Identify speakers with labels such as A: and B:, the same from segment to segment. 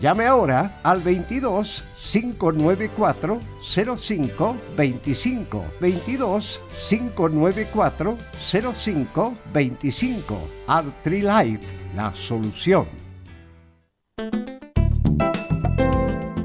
A: Llame ahora al 22 594 05 25 22 594 05 25 Artrilife, la solución.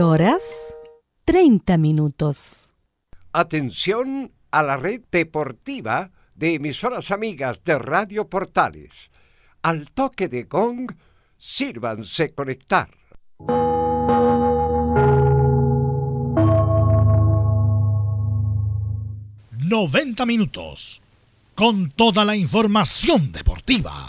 B: Horas 30 minutos.
A: Atención a la red deportiva de emisoras amigas de Radio Portales. Al toque de gong, sírvanse conectar.
C: ¡90 minutos! Con toda la información deportiva.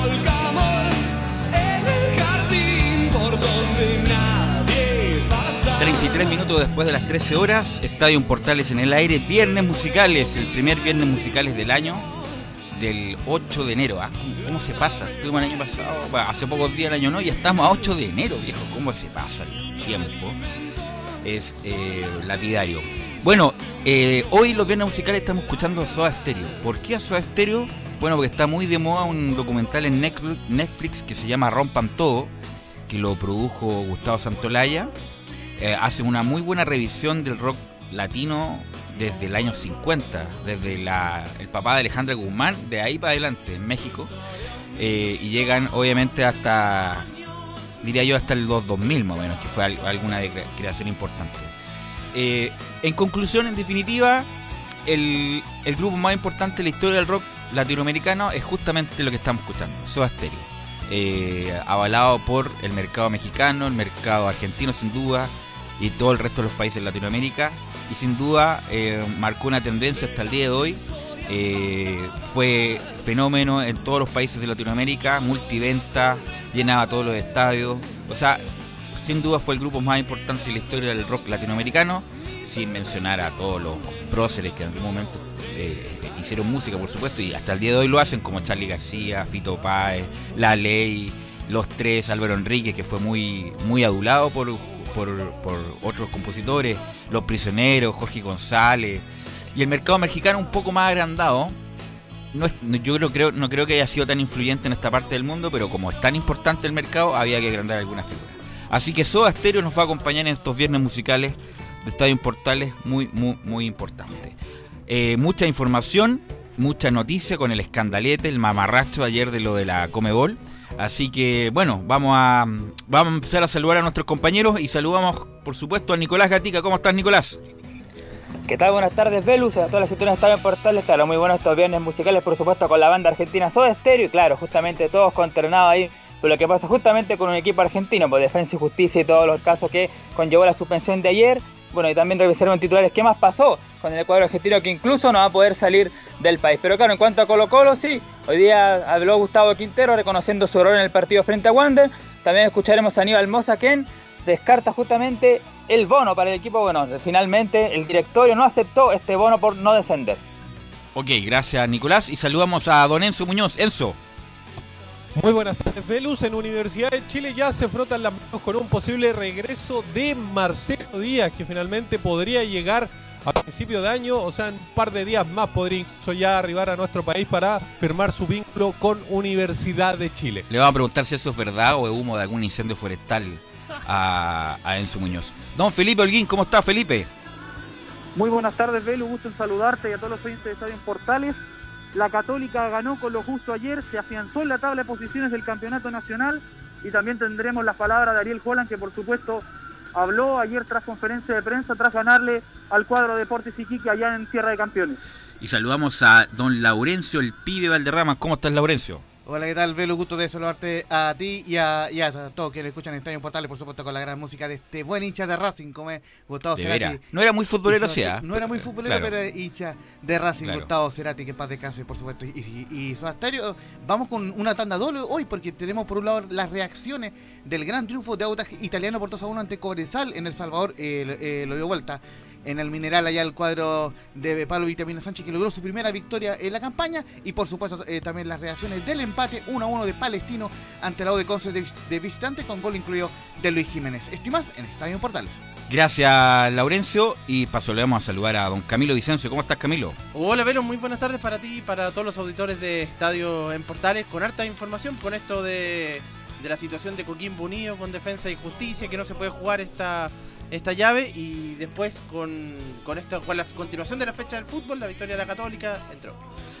C: Volcamos en el jardín por donde nadie pasa.
D: 33 minutos después de las 13 horas, Estadio Portales en el aire, viernes musicales, el primer viernes musicales del año, del 8 de enero. ¿ah? ¿Cómo se pasa? Estuvimos el año pasado, bueno, hace pocos días el año no, y estamos a 8 de enero, viejo. ¿Cómo se pasa el tiempo? Es eh, lapidario. Bueno, eh, hoy los viernes musicales estamos escuchando a Soda Stereo. ¿Por qué a Soda Stereo? Bueno, porque está muy de moda un documental en Netflix que se llama Rompan Todo, que lo produjo Gustavo Santolaya. Eh, hace una muy buena revisión del rock latino desde el año 50, desde el papá de Alejandra Guzmán, de ahí para adelante, en México. Eh, y llegan obviamente hasta, diría yo, hasta el 2000 más o menos, que fue alguna creación importante. Eh, en conclusión, en definitiva, el, grupo más importante de la historia del rock latinoamericano es justamente lo que estamos escuchando, Soda Stereo. Eh, avalado por el mercado mexicano, el mercado argentino sin duda y todo el resto de los países de Latinoamérica y sin duda eh, marcó una tendencia hasta el día de hoy. fue fenómeno en todos los países de Latinoamérica, multiventa, llenaba todos los estadios, o sea, sin duda fue el grupo más importante de la historia del rock latinoamericano, sin mencionar a todos los próceres que en algún momento eh, hicieron música, por supuesto, y hasta el día de hoy lo hacen, como Charlie García, Fito Páez, La Ley, Los Tres, Álvaro Enrique, que fue muy, muy adulado por, por, otros compositores, Los Prisioneros, Jorge González, y el mercado mexicano un poco más agrandado. No, yo creo, creo, no creo que haya sido tan influyente en esta parte del mundo, pero como es tan importante el mercado, había que agrandar algunas figuras. Así que Soda Stereo nos va a acompañar en estos viernes musicales de Estadio Portales, muy, muy, muy importante. Eh, mucha información, mucha noticia con el escandalete, el mamarracho ayer de lo de la Comebol. Así que bueno, vamos a, vamos a empezar a saludar a nuestros compañeros y saludamos por supuesto a Nicolás Gatica. ¿Cómo estás Nicolás?
E: ¿Qué tal? Buenas tardes, Velus, a todas las situaciones de Estadio Portales. Claro, muy buenos estos viernes musicales, por supuesto, con la banda argentina Soda Stereo. Y claro, justamente todos conternados ahí lo que pasa justamente con un equipo argentino, por Defensa y Justicia y todos los casos que conllevó la suspensión de ayer. Bueno, y también revisaron titulares qué más pasó con el cuadro argentino que incluso no va a poder salir del país. Pero claro, en cuanto a Colo Colo, sí, hoy día habló Gustavo Quintero reconociendo su error en el partido frente a Wander. También escucharemos a Aníbal Mosa, quien descarta justamente el bono para el equipo. Bueno, finalmente el directorio no aceptó este bono por no descender.
D: Ok, gracias Nicolás y saludamos a don Enzo Muñoz. Enzo.
F: Muy buenas tardes, Velus. En Universidad de Chile ya se frotan las manos con un posible regreso de Marcelo Díaz, que finalmente podría llegar a principio de año, o sea, en un par de días más podría incluso ya arribar a nuestro país para firmar su vínculo con Universidad de Chile.
D: Le vamos a preguntar si eso es verdad o es humo de algún incendio forestal a, Enzo Muñoz. Don Felipe Holguín, ¿cómo está Felipe?
G: Muy buenas tardes, Velus. Gusto en saludarte y a todos los oyentes de Estadio Portales. La Católica ganó con lo justo ayer, se afianzó en la tabla de posiciones del campeonato nacional y también tendremos las palabras de Ariel Holland, que por supuesto habló ayer tras conferencia de prensa, tras ganarle al cuadro Deportes Iquique allá en Tierra de Campeones.
D: Y saludamos a don Laurencio, el pibe Valderrama. ¿Cómo estás, Laurencio?
H: Hola, ¿qué tal, Velo? Gusto de saludarte a ti y a, y a todos quienes escuchan en Estadio Portales, por supuesto, con la gran música de este buen hincha de Racing, como es Gustavo Cerati.
D: No era muy futbolero, sí.
H: No era muy futbolero, pero era hincha de Racing, Gustavo Cerati, que paz descanse, por supuesto. Y, y, y vamos con una tanda doble hoy, porque tenemos por un lado las reacciones del gran triunfo de Autas italiano por 2 a 1 ante Cobresal en El Salvador, eh, lo dio vuelta en el Mineral, allá el cuadro de Pablo Vitamina Sánchez, que logró su primera victoria en la campaña. Y por supuesto, eh, también las reacciones del empate 1 a 1 de Palestino ante la de Conce de, visitantes, con gol incluido de Luis Jiménez. Estimas en Estadio Portales.
D: Gracias, Laurencio. Y paso le vamos a saludar a don Camilo Vicencio. ¿Cómo estás, Camilo?
I: Hola, Vero. Muy buenas tardes para ti y para todos los auditores de Estadio en Portales. Con harta información con esto de, de la situación de Coquimbo Unido con Defensa y Justicia, que no se puede jugar esta esta llave y después con, con, esto, con la continuación de la fecha del fútbol, la victoria de la Católica entró.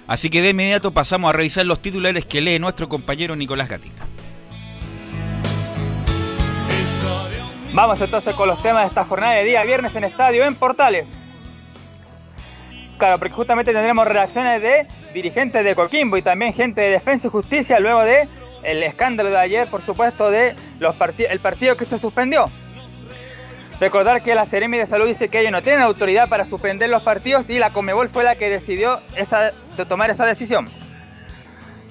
D: Así que de inmediato pasamos a revisar los titulares que lee nuestro compañero Nicolás Gatica.
E: Vamos entonces con los temas de esta jornada de día viernes en estadio en Portales. Claro, porque justamente tendremos reacciones de dirigentes de Coquimbo y también gente de Defensa y Justicia luego de el escándalo de ayer, por supuesto, de los el partido que se suspendió. Recordar que la Seremi de Salud dice que ellos no tienen autoridad para suspender los partidos y la Comebol fue la que decidió tomar esa decisión.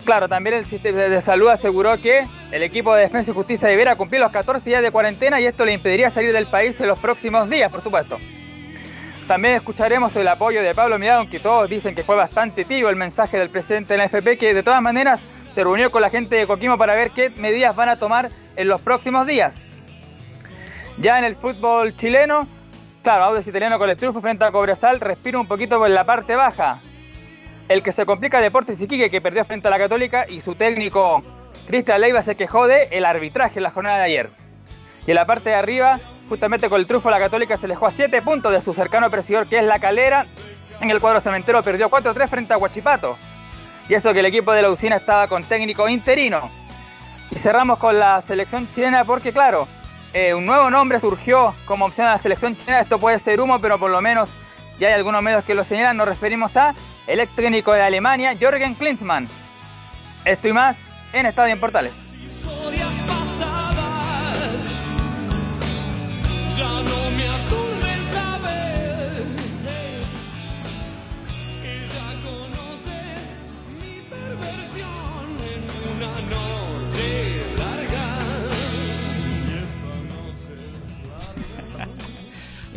E: Claro, también el sistema de salud aseguró que el equipo de defensa y justicia debiera cumplir los 14 días de cuarentena y esto le impediría salir del país en los próximos días, por supuesto. También escucharemos el apoyo de Pablo Mirado, aunque todos dicen que fue bastante tibio el mensaje del presidente de la FP, que de todas maneras se reunió con la gente de Coquimbo para ver qué medidas van a tomar en los próximos días. Ya en el fútbol chileno, claro, Audax Italiano con el triunfo frente a Cobresal respira un poquito por la parte baja. El que se complica Deportes Iquique, que perdió frente a la Católica, y su técnico Cristian Leiva se quejó de el arbitraje en la jornada de ayer. Y en la parte de arriba, justamente con el triunfo la Católica se alejó a 7 puntos de su cercano perseguidor que es La Calera. En el cuadro cementero perdió 4-3 frente a Huachipato. Y eso que el equipo de la usina estaba con técnico interino. Y cerramos con la selección chilena porque claro, eh, un nuevo nombre surgió como opción a la selección chilena. Esto puede ser humo, pero por lo menos ya hay algunos medios que lo señalan. Nos referimos a el técnico de Alemania, Jorgen Klinsmann. Esto y más en Estadio en Portales.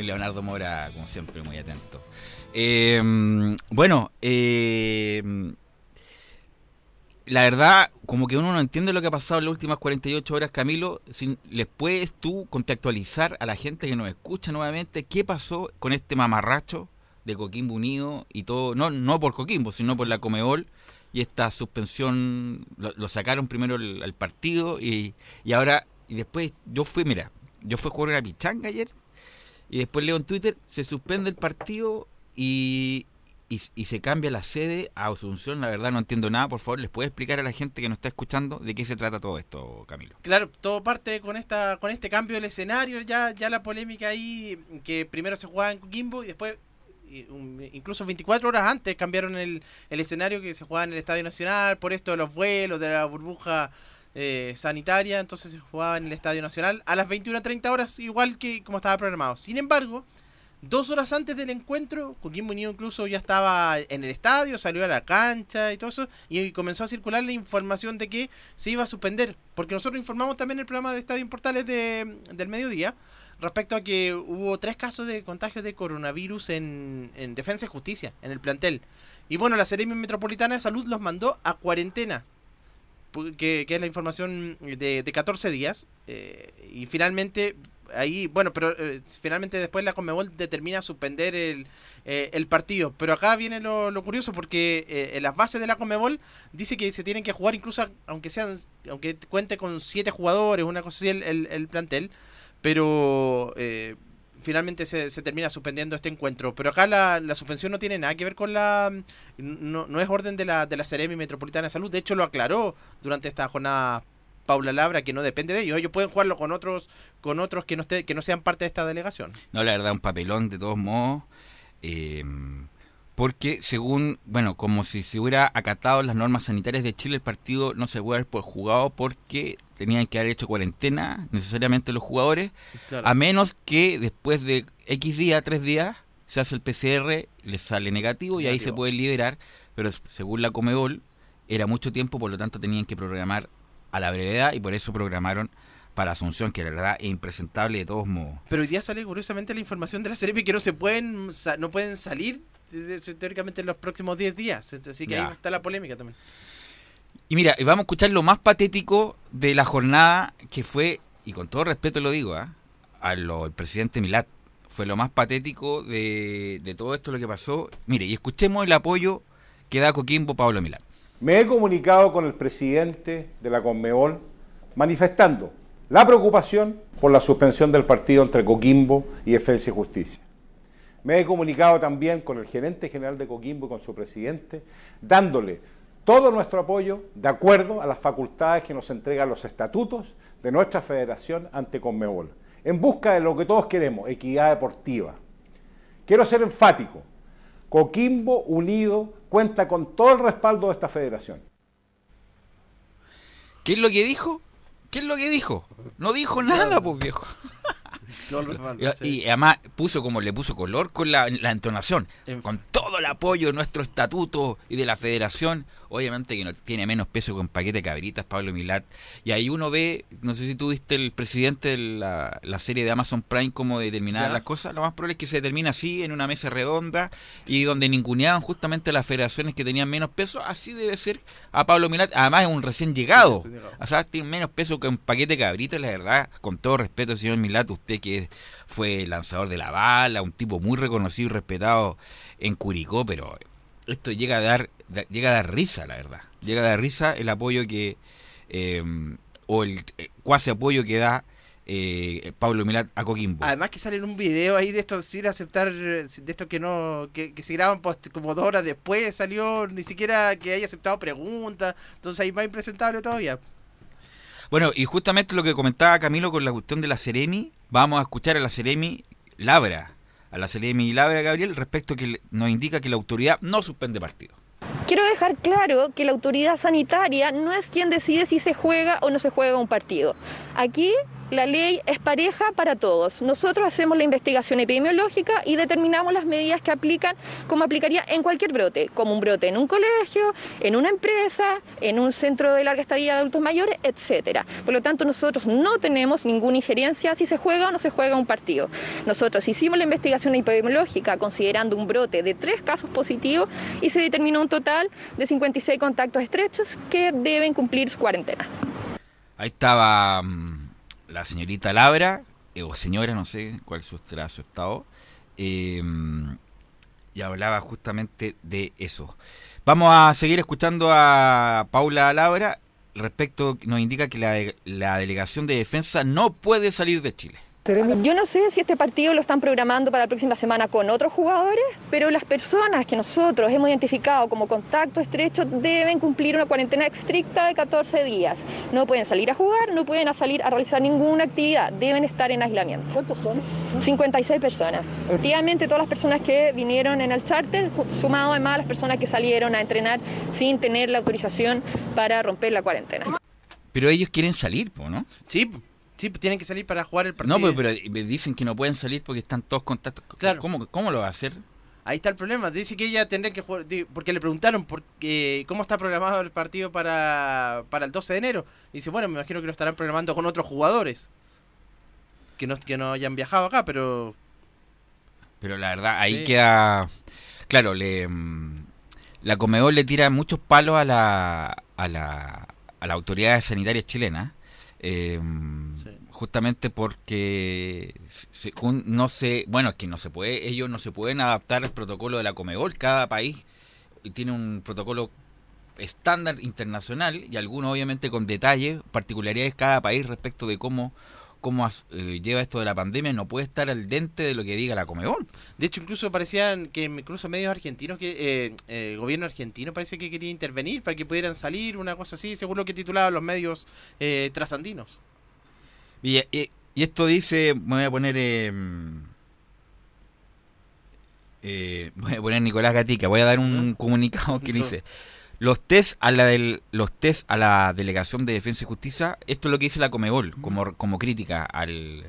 D: Leonardo Mora, como siempre, muy atento. Em, bueno, em, la verdad, como que uno no entiende lo que ha pasado en las últimas 48 horas, Camilo. Sin, ¿Les puedes tú contextualizar a la gente que nos escucha nuevamente qué pasó con este mamarracho de Coquimbo Unido y todo? No, no por Coquimbo, sino por la Comeol y esta suspensión. Lo, sacaron primero el, partido y, y ahora, y después yo fui, mira, yo fui a jugar una pichanga ayer y después leo en Twitter, se suspende el partido y, y, se cambia la sede a Asunción. La verdad no entiendo nada. Por favor, ¿les puede explicar a la gente que nos está escuchando de qué se trata todo esto, Camilo?
I: Claro, todo parte con esta con este cambio del escenario. Ya, ya la polémica ahí, que primero se jugaba en Coquimbo y después incluso 24 horas antes cambiaron el, el escenario que se jugaba en el Estadio Nacional por esto de los vuelos, de la burbuja eh, sanitaria, entonces se jugaba en el Estadio Nacional a las 21.30 horas, igual que como estaba programado. Sin embargo, dos horas antes del encuentro, Coquimbo Unido incluso ya estaba en el estadio, salió a la cancha y todo eso, y comenzó a circular la información de que se iba a suspender, porque nosotros informamos también el programa de Estadio en Portales de, del mediodía, respecto a que hubo tres casos de contagios de coronavirus en, en Defensa y Justicia, en el plantel. Y bueno, la Seremi Metropolitana de Salud los mandó a cuarentena que, es la información de, de 14 días. Eh, y finalmente, ahí, bueno, pero eh, finalmente después la Conmebol determina suspender el, eh, el partido. Pero acá viene lo, curioso porque en las bases de la Conmebol dice que se tienen que jugar incluso aunque sean aunque cuente con siete jugadores, una cosa así el, el plantel. Pero finalmente se, se, termina suspendiendo este encuentro. Pero acá la, la, suspensión no tiene nada que ver con la... No, no es orden de la, de la Ceremi Metropolitana de Salud. De hecho, lo aclaró durante esta jornada Paula Labra, que no depende de ellos. Ellos pueden jugarlo con otros con otros que no, esté, que no sean parte de esta delegación.
D: No, la verdad, un papelón de todos modos. Eh, porque según, bueno, como si se hubiera acatado las normas sanitarias de Chile, el partido no se puede haber jugado porque tenían que haber hecho cuarentena necesariamente los jugadores, a menos que después de X días, tres días, se hace el PCR, les sale negativo, y ahí se puede liberar, pero según la Comebol era mucho tiempo, por lo tanto tenían que programar a la brevedad y por eso programaron para Asunción, que la verdad es impresentable de todos modos.
I: Pero hoy día sale curiosamente la información de la serie que no se pueden no pueden salir teóricamente en los próximos 10 días. Así que ahí está la polémica también.
D: Y mira, vamos a escuchar lo más patético de la jornada que fue, y con todo respeto lo digo, ¿ah? a lo, el presidente Milat. Fue lo más patético de, de todo esto lo que pasó. Mire, y escuchemos el apoyo que da Coquimbo Pablo Milat.
J: Me he comunicado con el presidente de la Conmebol manifestando la preocupación por la suspensión del partido entre Coquimbo y Defensa y Justicia. Me he comunicado también con el gerente general de Coquimbo y con su presidente, dándole todo nuestro apoyo de acuerdo a las facultades que nos entregan los estatutos de nuestra federación ante Conmebol, en busca de lo que todos queremos, equidad deportiva. Quiero ser enfático, Coquimbo Unido cuenta con todo el respaldo de esta federación.
D: ¿Qué es lo que dijo? ¿Qué es lo que dijo? No dijo nada, pues viejo. y, además puso como le puso color con la, entonación, con todo el apoyo de nuestro estatuto y de la federación. Obviamente que no tiene menos peso con paquete de cabritas, Pablo Milat. Y ahí uno ve, no sé si tú viste el presidente de la, serie de Amazon Prime, cómo determinar las cosas. Lo más probable es que se determine así, en una mesa redonda, y donde ninguneaban justamente las federaciones que tenían menos peso. Así debe ser a Pablo Milat. Además es un recién llegado. O sea, tiene menos peso que un paquete de cabritas, la verdad. Con todo respeto, señor Milat, usted que fue lanzador de la bala, un tipo muy reconocido y respetado en Curicó, pero esto llega a dar, llega a dar risa, la verdad. Llega a dar risa el apoyo que, em, o el eh, cuasi apoyo que da eh, Pablo Milat a Coquimbo.
I: Además que sale en un video ahí de esto sin aceptar, de esto que no, que, se graban como dos horas después, salió ni siquiera que haya aceptado preguntas, entonces ahí más impresentable todavía.
D: Bueno, y justamente lo que comentaba Camilo con la cuestión de la Ceremi, vamos a escuchar a la Ceremi Labra, a la Ceremi Labra Gabriel, respecto que nos indica que la autoridad no suspende partido.
K: Quiero dejar claro que la autoridad sanitaria no es quien decide si se juega o no se juega un partido. Aquí la ley es pareja para todos. Nosotros hacemos la investigación epidemiológica y determinamos las medidas que aplican como aplicaría en cualquier brote, como un brote en un colegio, en una empresa, en un centro de larga estadía de adultos mayores, etcétera. Por lo tanto, nosotros no tenemos ninguna injerencia si se juega o no se juega un partido. Nosotros hicimos la investigación epidemiológica considerando un brote de tres casos positivos y se determinó un total de 56 contactos estrechos que deben cumplir su cuarentena.
D: Ahí estaba mm, la señorita Labra, eh, o señora, no sé cuál será su estado, em, y hablaba justamente de eso. Vamos a seguir escuchando a Paula Labra respecto, nos indica que la, la delegación de defensa no puede salir de Chile.
K: Yo no sé si este partido lo están programando para la próxima semana con otros jugadores, pero las personas que nosotros hemos identificado como contacto estrecho deben cumplir una cuarentena estricta de 14 días. No pueden salir a jugar, no pueden salir a realizar ninguna actividad, deben estar en aislamiento.
L: ¿Cuántos son?
K: 56 personas. Efectivamente, todas las personas que vinieron en el charter, sumado además a las personas que salieron a entrenar sin tener la autorización para romper la cuarentena.
D: Pero ellos quieren salir, ¿no?
I: Sí, Sí, pues tienen que salir para jugar el partido.
D: No, pues, pero, dicen que no pueden salir porque están todos contactos. Claro. ¿Cómo, ¿Cómo lo va a hacer?
I: Ahí está el problema. Dice que ella tendría que jugar. Porque le preguntaron por cómo está programado el partido para, para el 12 de enero. Y dice, bueno, me imagino que lo estarán programando con otros jugadores. Que no, que no hayan viajado acá, pero.
D: Pero la verdad, ahí queda. Claro, le. Mm, la Comedor le tira muchos palos a la. a la. a la autoridad sanitaria chilena eh, Justamente porque no se, bueno, es que no se puede, ellos no se pueden adaptar al protocolo de la Comebol. Cada país tiene un protocolo estándar internacional y algunos obviamente con detalles, particularidades cada país respecto de cómo cómo eh, lleva esto de la pandemia no puede estar al dente de lo que diga la Comebol.
I: De hecho, incluso parecían que incluso medios argentinos, que eh, el gobierno argentino parece que quería intervenir para que pudieran salir, una cosa así, según lo que titulaban los medios eh, trasandinos.
D: Y, esto dice, me voy a poner... Em, voy a poner Nicolás Gatica, voy a dar un comunicado que dice... Los test a la del, los test a la delegación de defensa y justicia, esto es lo que dice la Comebol como, como crítica al,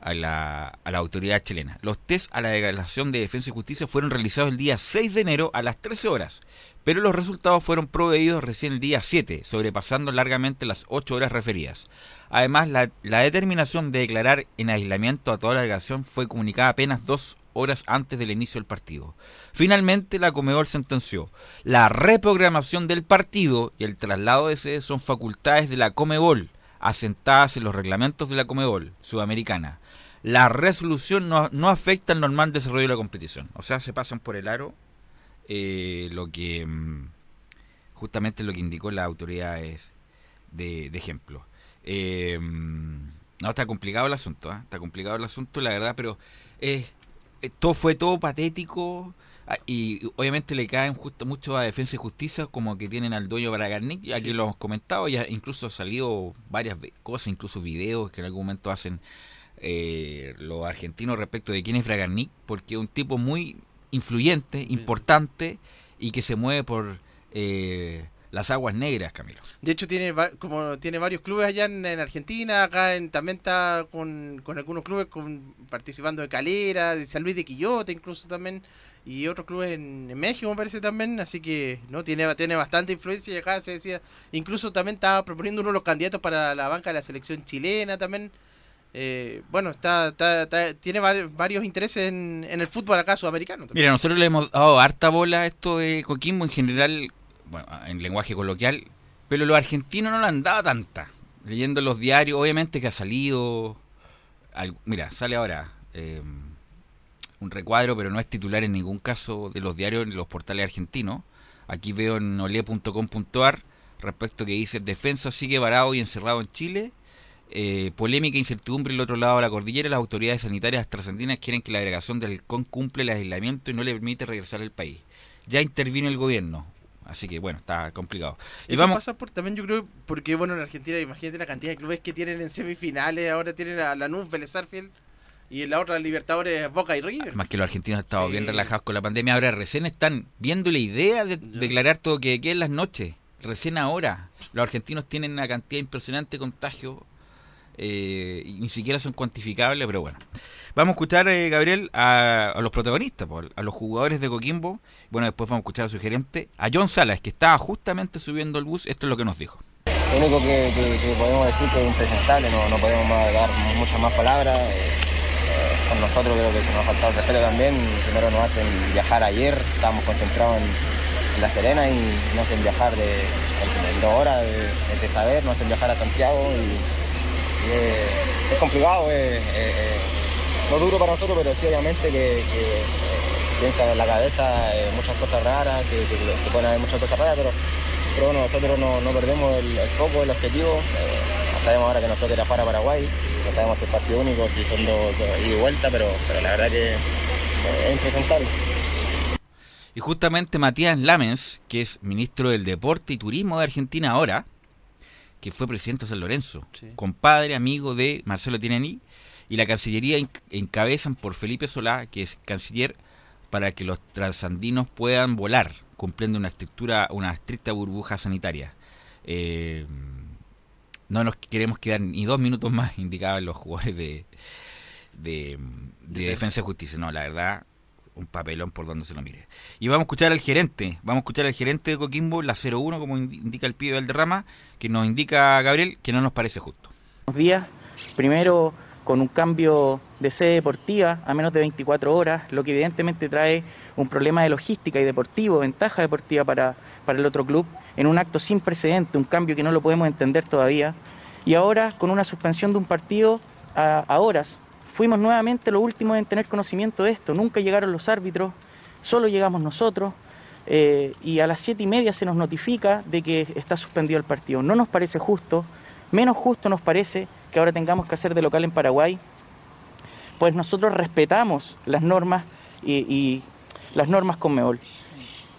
D: a, la, a la autoridad chilena. Los test a la delegación de defensa y justicia fueron realizados el día 6 de enero a las 13 horas, pero los resultados fueron proveídos recién el día 7, sobrepasando largamente las 8 horas referidas. Además, la, determinación de declarar en aislamiento a toda la delegación fue comunicada apenas dos horas antes del inicio del partido. Finalmente, la Comedor sentenció, la reprogramación del partido y el traslado de sede son facultades de la Comebol, asentadas en los reglamentos de la Comebol sudamericana. La resolución no, afecta al normal desarrollo de la competición. O sea, se pasan por el aro eh, lo que mm, justamente lo que indicó la autoridad es de, ejemplo. Eh, mm, no, está complicado el asunto, ¿eh? está complicado el asunto, la verdad, pero es eh, todo fue todo patético ah, y obviamente le caen justo mucho a Defensa y Justicia como que tienen al dueño Bragarnik, ya que lo hemos comentado, ya incluso ha salido varias cosas, incluso videos que en algún momento hacen eh, los argentinos respecto de quién es Bragarnik, porque es un tipo muy influyente, importante y que se mueve por eh, las aguas negras, Camilo.
I: De hecho, tiene como tiene varios clubes allá en, Argentina, acá en, también está con, algunos clubes con, participando de Calera, de San Luis de Quillote incluso también, y otros clubes en, México me parece también, así que no tiene, tiene bastante influencia y acá se decía, incluso también estaba proponiendo uno de los candidatos para la banca de la selección chilena también. Eh, bueno, está, tiene varios intereses en, el fútbol acá sudamericano.
D: Mira, nosotros le hemos dado harta bola a esto de Coquimbo en general, bueno, en lenguaje coloquial, pero los argentinos no le han dado tanta. Leyendo los diarios, obviamente que ha salido. mira, sale ahora eh, un recuadro, pero no es titular en ningún caso de los diarios en los portales argentinos. Aquí veo en ole.com.ar respecto que dice: Defensa sigue varado y encerrado en Chile eh, polémica e incertidumbre el otro lado de la cordillera. Las autoridades sanitarias trascendinas quieren que la delegación del CON cumple el aislamiento y no le permite regresar al país. Ya intervino el gobierno. Así que bueno, está complicado.
I: Y Eso vamos... pasa por también, yo creo, porque bueno, en Argentina, imagínate la cantidad de clubes que tienen en semifinales. Ahora tienen a Lanús, Vélez Sarfield y en la otra Libertadores Boca y River.
D: Más que los argentinos han estado bien relajados con la pandemia. Ahora recién están viendo la idea de declarar todo que quede en las noches. Recién ahora. Los argentinos tienen una cantidad impresionante de contagios eh, ni siquiera son cuantificables, pero bueno. Vamos a escuchar, eh, Gabriel, a, los protagonistas, a los jugadores de Coquimbo. Bueno, después vamos a escuchar a su gerente, a John Salas, que estaba justamente subiendo el bus. Esto es lo que nos dijo.
M: Lo único que, podemos decir que es impresentable, no, podemos dar muchas más palabras. Eh, con nosotros creo que nos ha faltado el respeto también. Primero nos hacen viajar ayer, estábamos concentrados en, La Serena y nos hacen viajar de, dos horas de, saber, nos hacen viajar a Santiago eh, es complicado, es, no duro para nosotros, pero sí obviamente que, piensa en la cabeza muchas cosas raras, que, pueden haber muchas cosas raras, pero, pero bueno, nosotros no, perdemos el, foco, el objetivo. Eh, sabemos ahora que nos toca ir para Paraguay, no sabemos si es partido único, si son dos, ida y vuelta, pero, pero la verdad que es impresentable.
D: Y justamente Matías Lamens, que es ministro del Deporte y Turismo de Argentina ahora, que fue presidente de San Lorenzo, compadre, amigo de Marcelo Tinení, y la Cancillería encabezan por Felipe Solá, que es canciller, para que los transandinos puedan volar, cumpliendo una estructura, una estricta burbuja sanitaria. Eh, no nos queremos quedar ni dos minutos más, indicaban los jugadores de, de, de Defensa y Justicia. No, la verdad, un papelón por donde se lo mire. Y vamos a escuchar al gerente, vamos a escuchar al gerente de Coquimbo, la 01, como indica el pibe del derrama, que nos indica Gabriel que no nos parece justo.
N: Buenos días. Primero, con un cambio de sede deportiva a menos de 24 horas, lo que evidentemente trae un problema de logística y deportivo, ventaja deportiva para, para el otro club, en un acto sin precedente, un cambio que no lo podemos entender todavía. Y ahora, con una suspensión de un partido a, a horas, Fuimos nuevamente los últimos en tener conocimiento de esto. Nunca llegaron los árbitros, solo llegamos nosotros. Eh, y a las siete y media se nos notifica de que está suspendido el partido. No nos parece justo, menos justo nos parece que ahora tengamos que hacer de local en Paraguay, pues nosotros respetamos las normas y, las normas con Meol.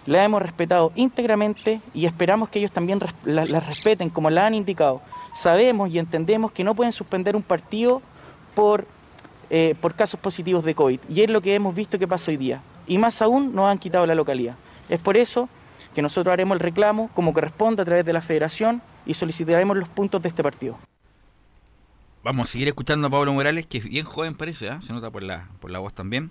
N: Las hemos respetado íntegramente y esperamos que ellos también las respeten como la han indicado. Sabemos y entendemos que no pueden suspender un partido por eh, por casos positivos de COVID. Y es lo que hemos visto que pasa hoy día. Y más aún nos han quitado la localidad. Es por eso que nosotros haremos el reclamo como corresponde a través de la federación y solicitaremos los puntos de este partido.
D: Vamos a seguir escuchando a Pablo Morales, que es bien joven parece, ¿eh? se nota por la, por la voz también.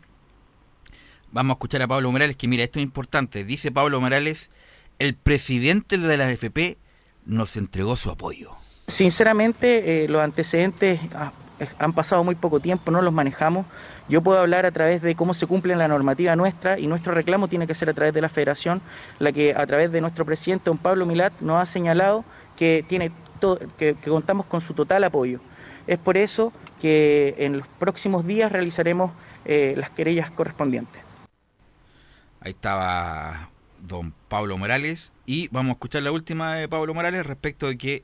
D: Vamos a escuchar a Pablo Morales, que mira, esto es importante. Dice Pablo Morales, el presidente de la AFP nos entregó su apoyo.
N: Sinceramente, eh, los antecedentes ah, han pasado muy poco tiempo, no los manejamos. Yo puedo hablar a través de cómo se cumple la normativa nuestra y nuestro reclamo tiene que ser a través de la federación, la que a través de nuestro presidente, don Pablo Milat, nos ha señalado que, tiene que, contamos con su total apoyo. Es por eso que en los próximos días realizaremos eh, las querellas correspondientes.
D: Ahí estaba don Pablo Morales y vamos a escuchar la última de Pablo Morales respecto de que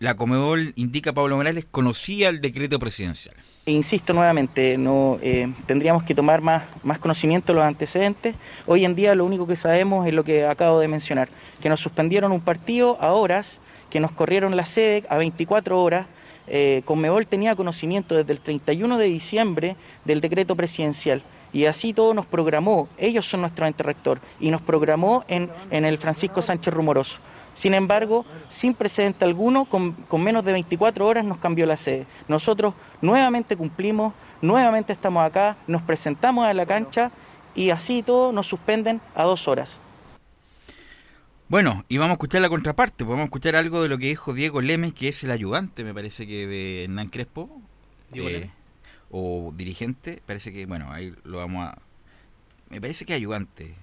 D: la Comebol, indica Pablo Morales, conocía el decreto presidencial.
N: Insisto nuevamente, no eh, tendríamos que tomar más, más conocimiento de los antecedentes. Hoy en día lo único que sabemos es lo que acabo de mencionar, que nos suspendieron un partido a horas, que nos corrieron la sede a 24 horas. Eh, tenía conocimiento desde el 31 de diciembre del decreto presidencial y así todo nos programó, ellos son nuestro ente rector, y nos programó en, en el Francisco Sánchez Rumoroso. Sin embargo, sin precedente alguno, con, con menos de 24 horas nos cambió la sede. Nosotros nuevamente cumplimos, nuevamente estamos acá, nos presentamos a la cancha y así todo nos suspenden a dos horas.
D: Bueno, y vamos a escuchar la contraparte, podemos escuchar algo de lo que dijo Diego Lemes, que es el ayudante, me parece que de Hernán Crespo,
I: Diego
D: eh,
I: Lemes.
D: o dirigente, parece que, bueno, ahí lo vamos a... Me parece que ayudante.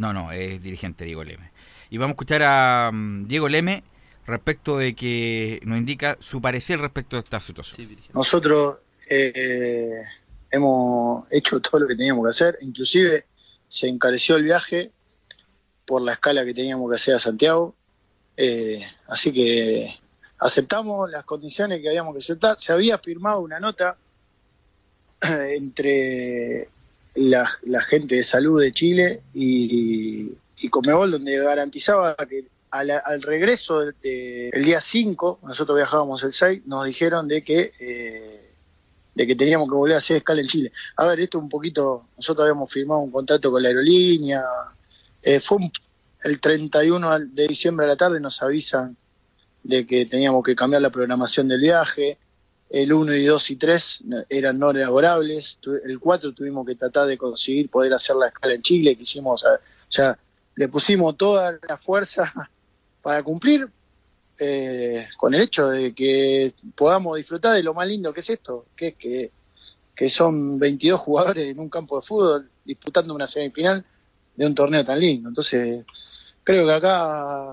D: No, no, es dirigente Diego Lemes. Y vamos a escuchar a mm, Diego Lemes respecto de que nos indica su parecer respecto a esta situación.
O: Nosotros eh, hemos hecho todo lo que teníamos que hacer, inclusive se encareció el viaje por la escala que teníamos que hacer a Santiago, Eh, así que aceptamos las condiciones que habíamos que aceptar. Se había firmado una nota eh, entre la, la gente de salud de Chile y, y Comebol, donde garantizaba que a la- al regreso del de- el día 5, nosotros viajábamos el 6, nos dijeron de que eh, de que teníamos que volver a hacer escala en Chile. A ver, esto un poquito, nosotros habíamos firmado un contrato con la aerolínea, eh, fue un- el 31 de diciembre a la tarde nos avisan de que teníamos que cambiar la programación del viaje, el 1 y 2 y 3 no- eran no laborables, Tu- el 4 tuvimos que tratar de conseguir poder hacer la escala en Chile, que hicimos, sea, le pusimos toda la fuerza para cumplir eh, con el hecho de que podamos disfrutar de lo más lindo que es esto, que es que, que son 22 jugadores en un campo de fútbol disputando una semifinal de un torneo tan lindo. Entonces, creo que acá,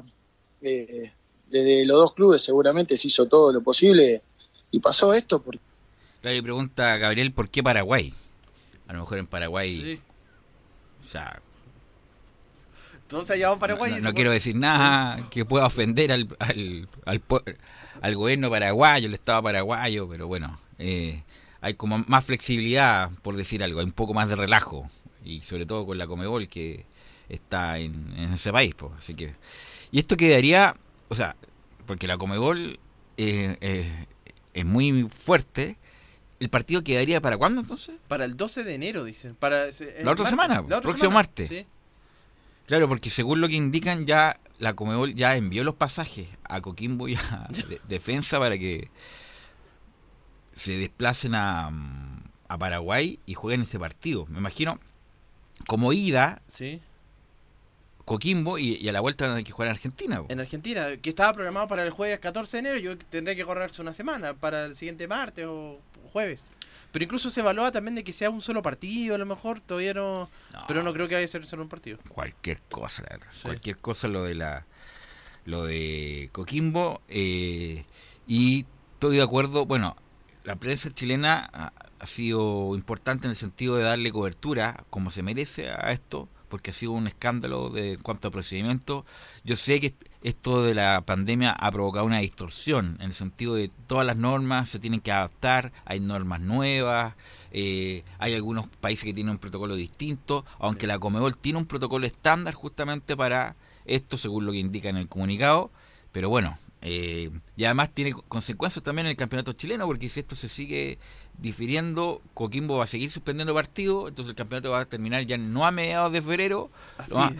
O: eh, desde los dos clubes seguramente se hizo todo lo posible y pasó esto porque
D: Claro, y pregunta a Gabriel por qué Paraguay. A lo mejor en Paraguay. O sea,
I: Entonces allá va a Paraguay.
D: no, no quiero decir nada que pueda ofender al, al, al, gobierno paraguayo, el Estado paraguayo, pero bueno, eh, hay como más flexibilidad, por decir algo, hay un poco más de relajo, y sobre todo con la Comebol que está en, en ese país. pues, así que Y esto quedaría, o sea, porque la Comebol eh, eh, es muy fuerte. ¿El partido quedaría para cuándo entonces?
I: Para el 12 de enero, dicen. Para, el
D: La otra
I: martes,
D: semana,
I: la otra
D: próximo
I: semana,
D: martes.
I: sí.
D: Claro, porque según lo que indican ya la Comebol ya envió los pasajes a Coquimbo y a de- Defensa para que se desplacen a, a Paraguay y jueguen ese partido. Me imagino como ida
I: Sí.
D: Coquimbo y, y a la vuelta van a tener que jugar en Argentina. po.
I: En Argentina, que estaba programado para el jueves 14 de enero, yo tendré que correrse una semana para el siguiente martes o jueves. Pero incluso se evalúa también de que sea un solo partido, a lo mejor, todavía no... Pero no creo que vaya a ser solo un partido.
D: Cualquier cosa, la verdad. Cualquier cosa lo de la lo de Coquimbo. eh, y estoy de acuerdo, bueno, la prensa chilena ha, ha sido importante en el sentido de darle cobertura como se merece a esto, porque ha sido un escándalo de en cuanto a procedimiento. Yo sé que esto de la pandemia ha provocado una distorsión en el sentido de todas las normas se tienen que adaptar, hay normas nuevas, eh, hay algunos países que tienen un protocolo distinto, aunque la Comebol tiene un protocolo estándar justamente para esto, según lo que indica en el comunicado, pero bueno, eh, y además tiene co- consecuencias también en el campeonato chileno, porque si esto se sigue difiriendo, Coquimbo va a seguir suspendiendo partidos, entonces el campeonato va a terminar ya no a mediados de febrero,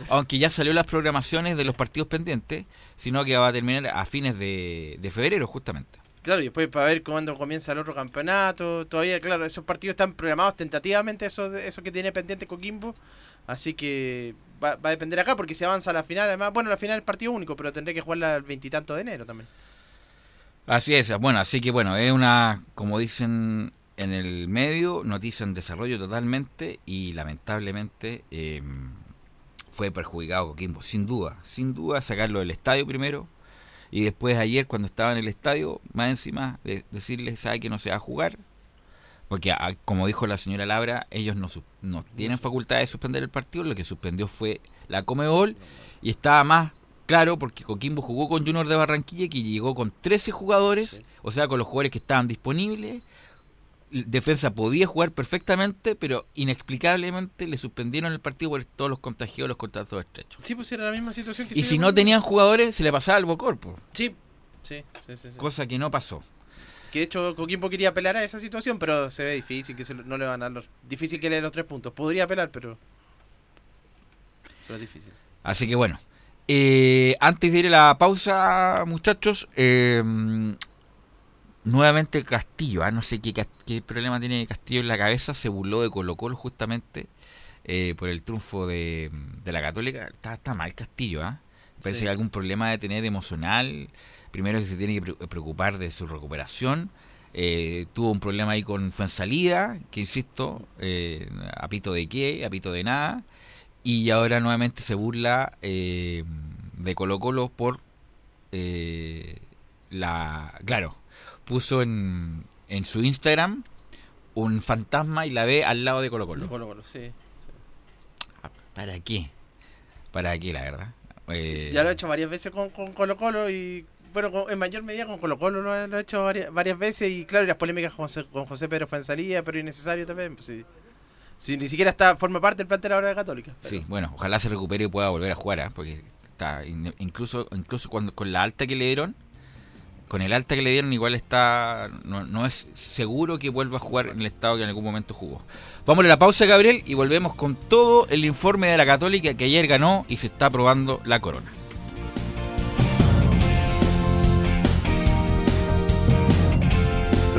D: aunque ya salió las programaciones de los partidos pendientes, sino que va a terminar a fines de, de febrero justamente.
I: Claro, y después para ver cuándo comienza el otro campeonato. Todavía, claro, esos partidos están programados tentativamente, eso, eso que tiene pendiente Coquimbo. Así que va, va a depender acá, porque si avanza a la final, además, bueno, la final es partido único, pero tendré que jugarla el veintitanto de enero también.
D: Así es, bueno, así que bueno, es una, como dicen en el medio, noticia en desarrollo totalmente y lamentablemente eh, fue perjudicado Coquimbo, sin duda, sin duda sacarlo del estadio primero y después ayer cuando estaba en el estadio, más encima de decirle, sabe que no se va a jugar, porque ah, como dijo la señora Labra, ellos no, no tienen facultad de suspender el partido, lo que suspendió fue la Comebol y estaba más claro porque Coquimbo jugó con Junior de Barranquilla que llegó con 13 jugadores, o sea, con los jugadores que estaban disponibles. Defensa podía jugar perfectamente, pero inexplicablemente le suspendieron el partido por todos los contagios, los contratos estrechos.
I: Sí, pues era la misma situación que
D: Y si no tenían jugadores, se le pasaba al Bocor, po.
I: Sí, sí, sí, sí, sí.
D: cosa que no pasó.
I: Que de hecho Coquimbo quería apelar a esa situación, pero se ve difícil que se lo- no le van a dar los, difícil que le den los tres puntos. Podría apelar, pero pero es difícil.
D: Así que bueno, Eh, antes de ir a la pausa, muchachos, eh, nuevamente Castillo, ah, no sé qué, qué, problema tiene Castillo en la cabeza, se burló de Colo Colo justamente eh, por el triunfo de, la Católica. Está, está mal Castillo, ¿ah? Parece que hay algún problema de tener emocional. Primero que se tiene que preocupar de su recuperación. Eh, tuvo un problema ahí con salida, que insisto, eh, apito de qué, apito de nada. Y ahora nuevamente se burla eh, de Colo Colo por eh, la... Claro, puso en, en su Instagram un fantasma y la ve al lado de Colo Colo.
I: Colo, -Colo sí,
D: ah, ¿Para qué? ¿Para qué, la verdad?
I: Eh, ya lo he hecho varias veces con, con Colo Colo y bueno, en mayor medida con Colo Colo lo, he hecho varias, varias, veces y claro, las polémicas con José, con José Pedro salida pero innecesario también. Pues, sí. ni siquiera está forma parte del plantel ahora de Católica.
D: Sí, bueno, ojalá se recupere y pueda volver a jugar, ¿eh? porque está incluso incluso cuando con la alta que le dieron, con el alta que le dieron igual está no, no es seguro que vuelva a jugar en el estado que en algún momento jugó. Vamos a la pausa, Gabriel, y volvemos con todo el informe de la Católica que ayer ganó y se está probando la corona.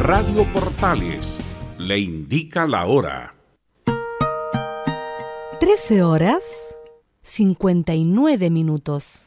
P: Radio Portales le indica la hora.
B: 13 horas 59 minutos.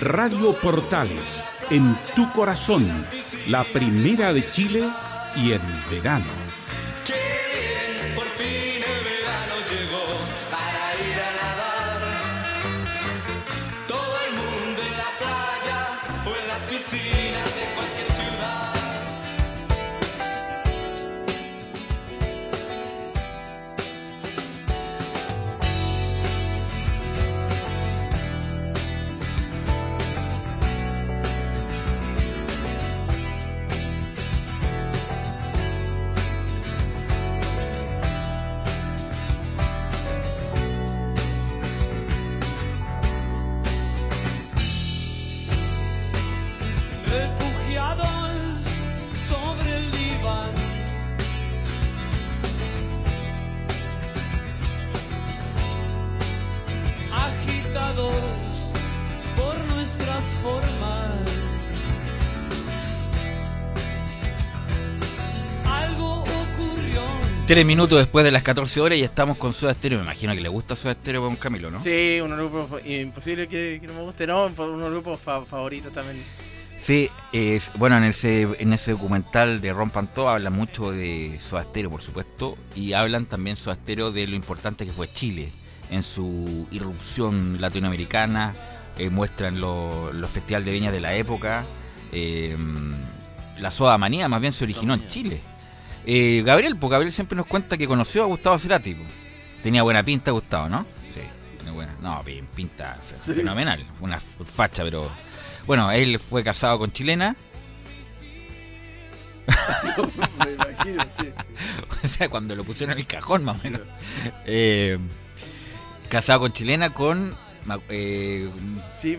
P: Radio Portales, en tu corazón, la primera de Chile y en verano.
D: Tres minutos después de las 14 horas y estamos con Soda Stereo. Me imagino que le gusta Soda Stereo con Camilo, ¿no?
I: Sí, un grupo imposible que, no me guste, no, uno grupos favoritos también.
D: Sí, es, bueno, en ese, en ese documental de Rompan Todo hablan mucho de Soda Stereo, por supuesto, y hablan también Soda Stereo de lo importante que fue Chile en su irrupción latinoamericana, eh, muestran los festivales de viña de la época. Eh, la Soda Manía más bien se originó en Chile. Eh, Gabriel, pues Gabriel siempre nos cuenta que conoció a Gustavo Cerati. Tenía buena pinta Gustavo, ¿no? Sí, tiene buena. No, pinta fenomenal. Una facha, pero. Bueno, él fue casado con chilena. Me imagino, sí. o sea, cuando lo pusieron en el cajón, más o menos. Eh, casado con chilena con eh,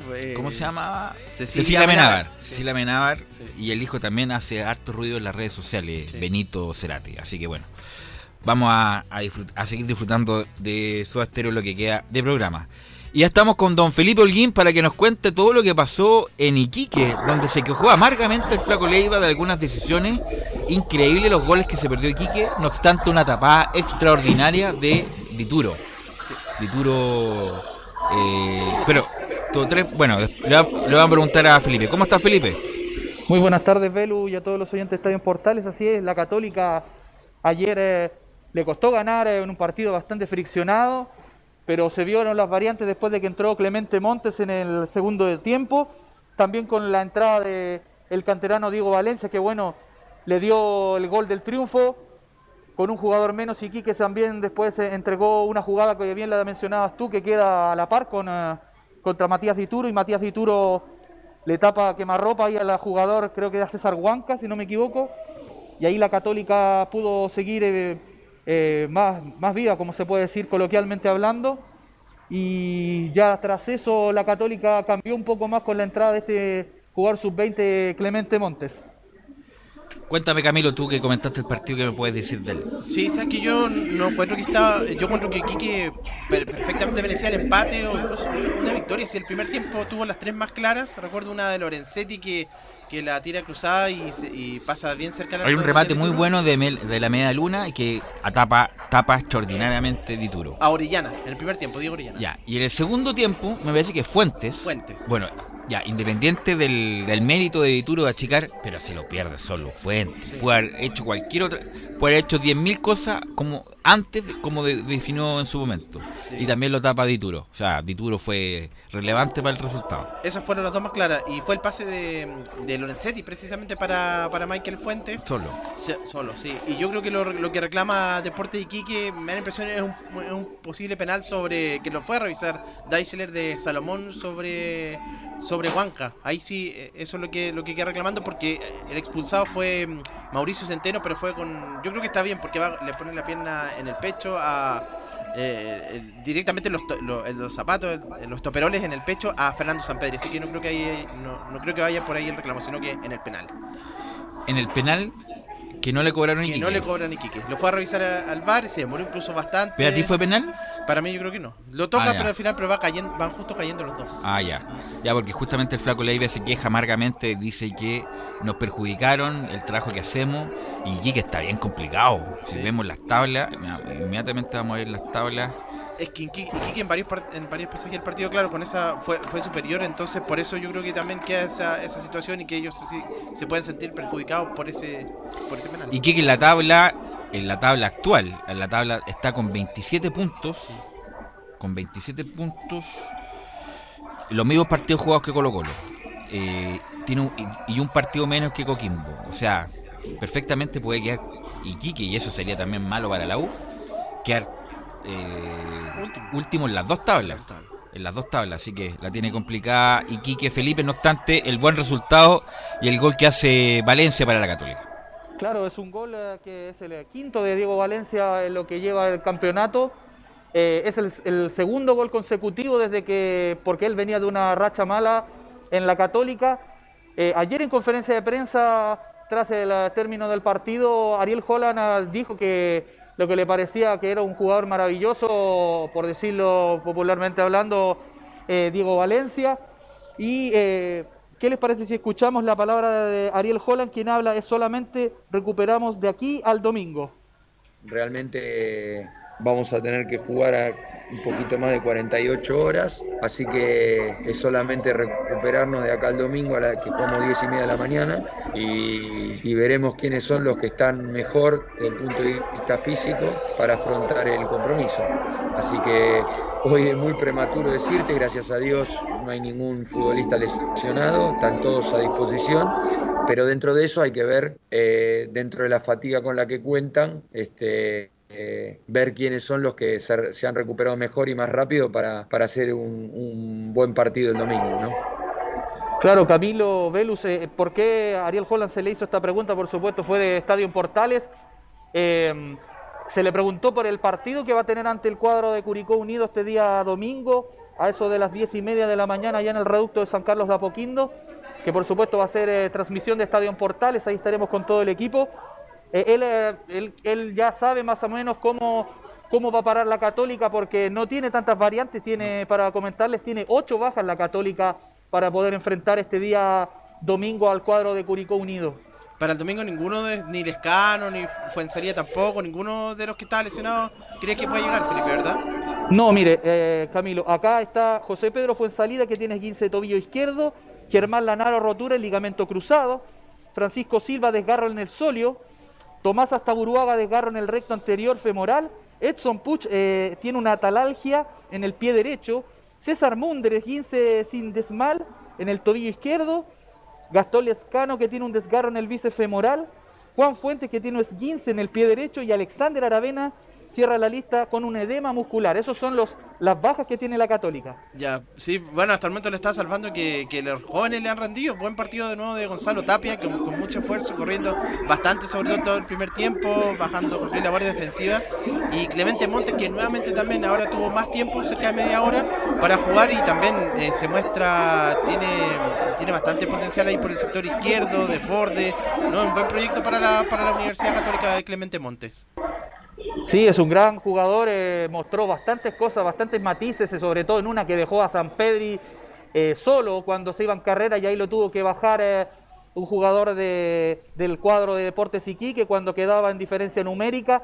I: pues,
D: ¿Cómo se llama? Cecilia, Menábar. Cecilia Menábar. Y el hijo también hace harto ruido en las redes sociales, Benito Cerati. Así que bueno, vamos a, a, seguir disfrutando de Soda Stereo lo que queda de programa. Y ya estamos con don Felipe Holguín para que nos cuente todo lo que pasó en Iquique, donde se quejó amargamente el flaco Leiva de algunas decisiones. Increíble los goles que se perdió Iquique, no obstante una tapada extraordinaria de Dituro. Dituro eh, pero, bueno, le, van a preguntar a Felipe. ¿Cómo está Felipe?
Q: Muy buenas tardes, Belu, y a todos los oyentes de Estadio Portales. Así es, la Católica ayer eh, le costó ganar en un partido bastante friccionado, pero se vieron las variantes después de que entró Clemente Montes en el segundo del tiempo. También con la entrada del el canterano Diego Valencia, que bueno, le dio el gol del triunfo con un jugador menos y Quique también después entregó una jugada que bien la mencionabas tú que queda a la par con eh, contra Matías Dituro y Matías Dituro le tapa quemarropa ahí al jugador creo que era César Huanca si no me equivoco y ahí la Católica pudo seguir eh, eh, más, más viva como se puede decir coloquialmente hablando y ya tras eso la Católica cambió un poco más con la entrada de este jugador sub-20 Clemente Montes.
D: Cuéntame, Camilo, tú que comentaste el partido, ¿qué me puedes decir de él?
I: Sí, sabes que yo no encuentro que estaba. Yo encuentro que Quique perfectamente merecía el empate o incluso una victoria. Si el primer tiempo tuvo las tres más claras, recuerdo una de Lorenzetti que, que la tira cruzada y, pasa bien cerca
D: Hay un remate muy bueno de, de la media luna y que atapa, tapa extraordinariamente Dituro.
I: A Orellana, en el primer tiempo, Diego Orellana.
D: Ya, y en el segundo tiempo, me parece que Fuentes.
I: Fuentes.
D: Bueno, ya, independiente del, mérito de Dituro de achicar, pero se lo pierde solo. Fuente. Puede haber hecho cualquier otra. Puede haber hecho 10.000 cosas como antes, como definió en su momento. Y también lo tapa Dituro. O sea, Dituro fue relevante para el resultado.
I: Esas fueron las dos más claras. Y fue el pase de, de Lorenzetti precisamente para, para Michael Fuentes.
D: Solo.
I: solo, sí. Y yo creo que lo, que reclama Deporte de Iquique, me da la impresión, es un, es un posible penal sobre. que lo fue a revisar Deichler de Salomón sobre sobre Huanca. Ahí sí, eh, eso es lo que, lo que queda reclamando porque el expulsado fue mm, Mauricio Centeno, pero fue con... Yo creo que está bien porque le pone la pierna en el pecho a... Eh, directamente los, los, zapatos, los toperoles en el pecho a Fernando Sampedri. Así que no creo que, hay, no, no creo que vaya por ahí el reclamo, sino que en el penal.
D: En el penal que no le cobraron
I: Que no le cobran Iquique. Lo fue a revisar al bar y se demoró incluso bastante.
D: ¿Pero a ti fue penal?
I: Para mí yo creo que no. Lo toca, ah, pero al final pero va cayendo, van justo cayendo los dos.
D: Ah, ya. Ya, porque justamente el flaco Leiva se queja amargamente, dice que nos perjudicaron el trabajo que hacemos y Iquique está bien complicado. Si vemos las tablas, inmediatamente vamos a ver las tablas
I: es que Iquique en varios, en varios pasajes del partido, claro, con esa fue, fue superior, entonces por eso yo creo que también queda esa, esa situación y que ellos se, se pueden sentir perjudicados por ese, por ese penal.
D: Iquique en la tabla, en la tabla actual, en la tabla está con 27 puntos, con 27 puntos, los mismos partidos jugados que Colo Colo. Eh, tiene y un partido menos que Coquimbo. O sea, perfectamente puede quedar Iquique, y eso sería también malo para la U, quedar eh, último. en las dos tablas. En las dos tablas, así que la tiene complicada y Quique Felipe, no obstante, el buen resultado y el gol que hace Valencia para la Católica.
Q: Claro, es un gol eh, que es el quinto de Diego Valencia en lo que lleva el campeonato. Eh, es el, segundo gol consecutivo desde que, porque él venía de una racha mala en la Católica. ayer en conferencia de prensa, tras el término del partido, Ariel Holland dijo que lo que le parecía que era un jugador maravilloso, por decirlo popularmente hablando, eh, Diego Valencia. Y eh, ¿qué les parece si escuchamos la palabra de Ariel Holland, quien habla es solamente recuperamos de aquí al domingo?
R: realmente vamos a tener que jugar a un poquito más de 48 horas, así que es solamente recuperarnos de acá al domingo a la que jugamos 10 y media de la mañana y, veremos quiénes son los que están mejor desde el punto de vista físico para afrontar el compromiso. Así que hoy es muy prematuro decirte, gracias a Dios no hay ningún futbolista lesionado, están todos a disposición pero dentro de eso hay que ver, eh, dentro de la fatiga con la que cuentan, este, eh, ver quiénes son los que se, han recuperado mejor y más rápido para, para hacer un, un buen partido el domingo, ¿no?
Q: Claro, Camilo Velus, eh, ¿por qué Ariel Holland se le hizo esta pregunta? Por supuesto, fue de Estadio Portales. Eh, se le preguntó por el partido que va a tener ante el cuadro de Curicó Unido este día domingo, a eso de las diez y media de la mañana, allá en el reducto de San Carlos de Apoquindo, que por supuesto va a ser eh, transmisión de Estadio Portales, ahí estaremos con todo el equipo. Eh, él, eh, él, él ya sabe más o menos cómo, cómo va a parar la Católica, porque no tiene tantas variantes, tiene, para comentarles, tiene ocho bajas la Católica para poder enfrentar este día domingo al cuadro de Curicó Unido.
I: Para el domingo ninguno, de, ni Lescano, ni Fuensalía tampoco, ninguno de los que está lesionado cree que puede llegar, Felipe, ¿verdad?
Q: No, mire, eh, Camilo, acá está José Pedro Fuensalida que tiene 15 de tobillo izquierdo, Germán Lanaro rotura el ligamento cruzado, Francisco Silva desgarro en el solio, Tomás Astaburuaga desgarro en el recto anterior femoral, Edson Puch eh, tiene una atalalgia en el pie derecho, César Munder 15 sin desmal en el tobillo izquierdo, Gastón Lescano que tiene un desgarro en el bíceps femoral, Juan Fuentes que tiene un esguince en el pie derecho y Alexander Aravena cierra la lista con un edema muscular. Esos son los, las bajas que tiene la Católica.
I: Ya, sí, bueno, hasta el momento le está salvando que, que los jóvenes le han rendido. Buen partido de nuevo de Gonzalo Tapia, con, con mucho esfuerzo, corriendo bastante, sobre todo todo el primer tiempo, bajando, cumplir la guardia defensiva. Y Clemente Montes, que nuevamente también ahora tuvo más tiempo, cerca de media hora, para jugar y también eh, se muestra, tiene, tiene bastante potencial ahí por el sector izquierdo, desborde. ¿no? Un buen proyecto para la, para la Universidad Católica de Clemente Montes.
Q: Sí, es un gran jugador, eh, mostró bastantes cosas, bastantes matices, eh, sobre todo en una que dejó a San Pedri eh, solo cuando se iba en carrera y ahí lo tuvo que bajar un jugador de, del cuadro de Deportes Iquique cuando quedaba en diferencia numérica.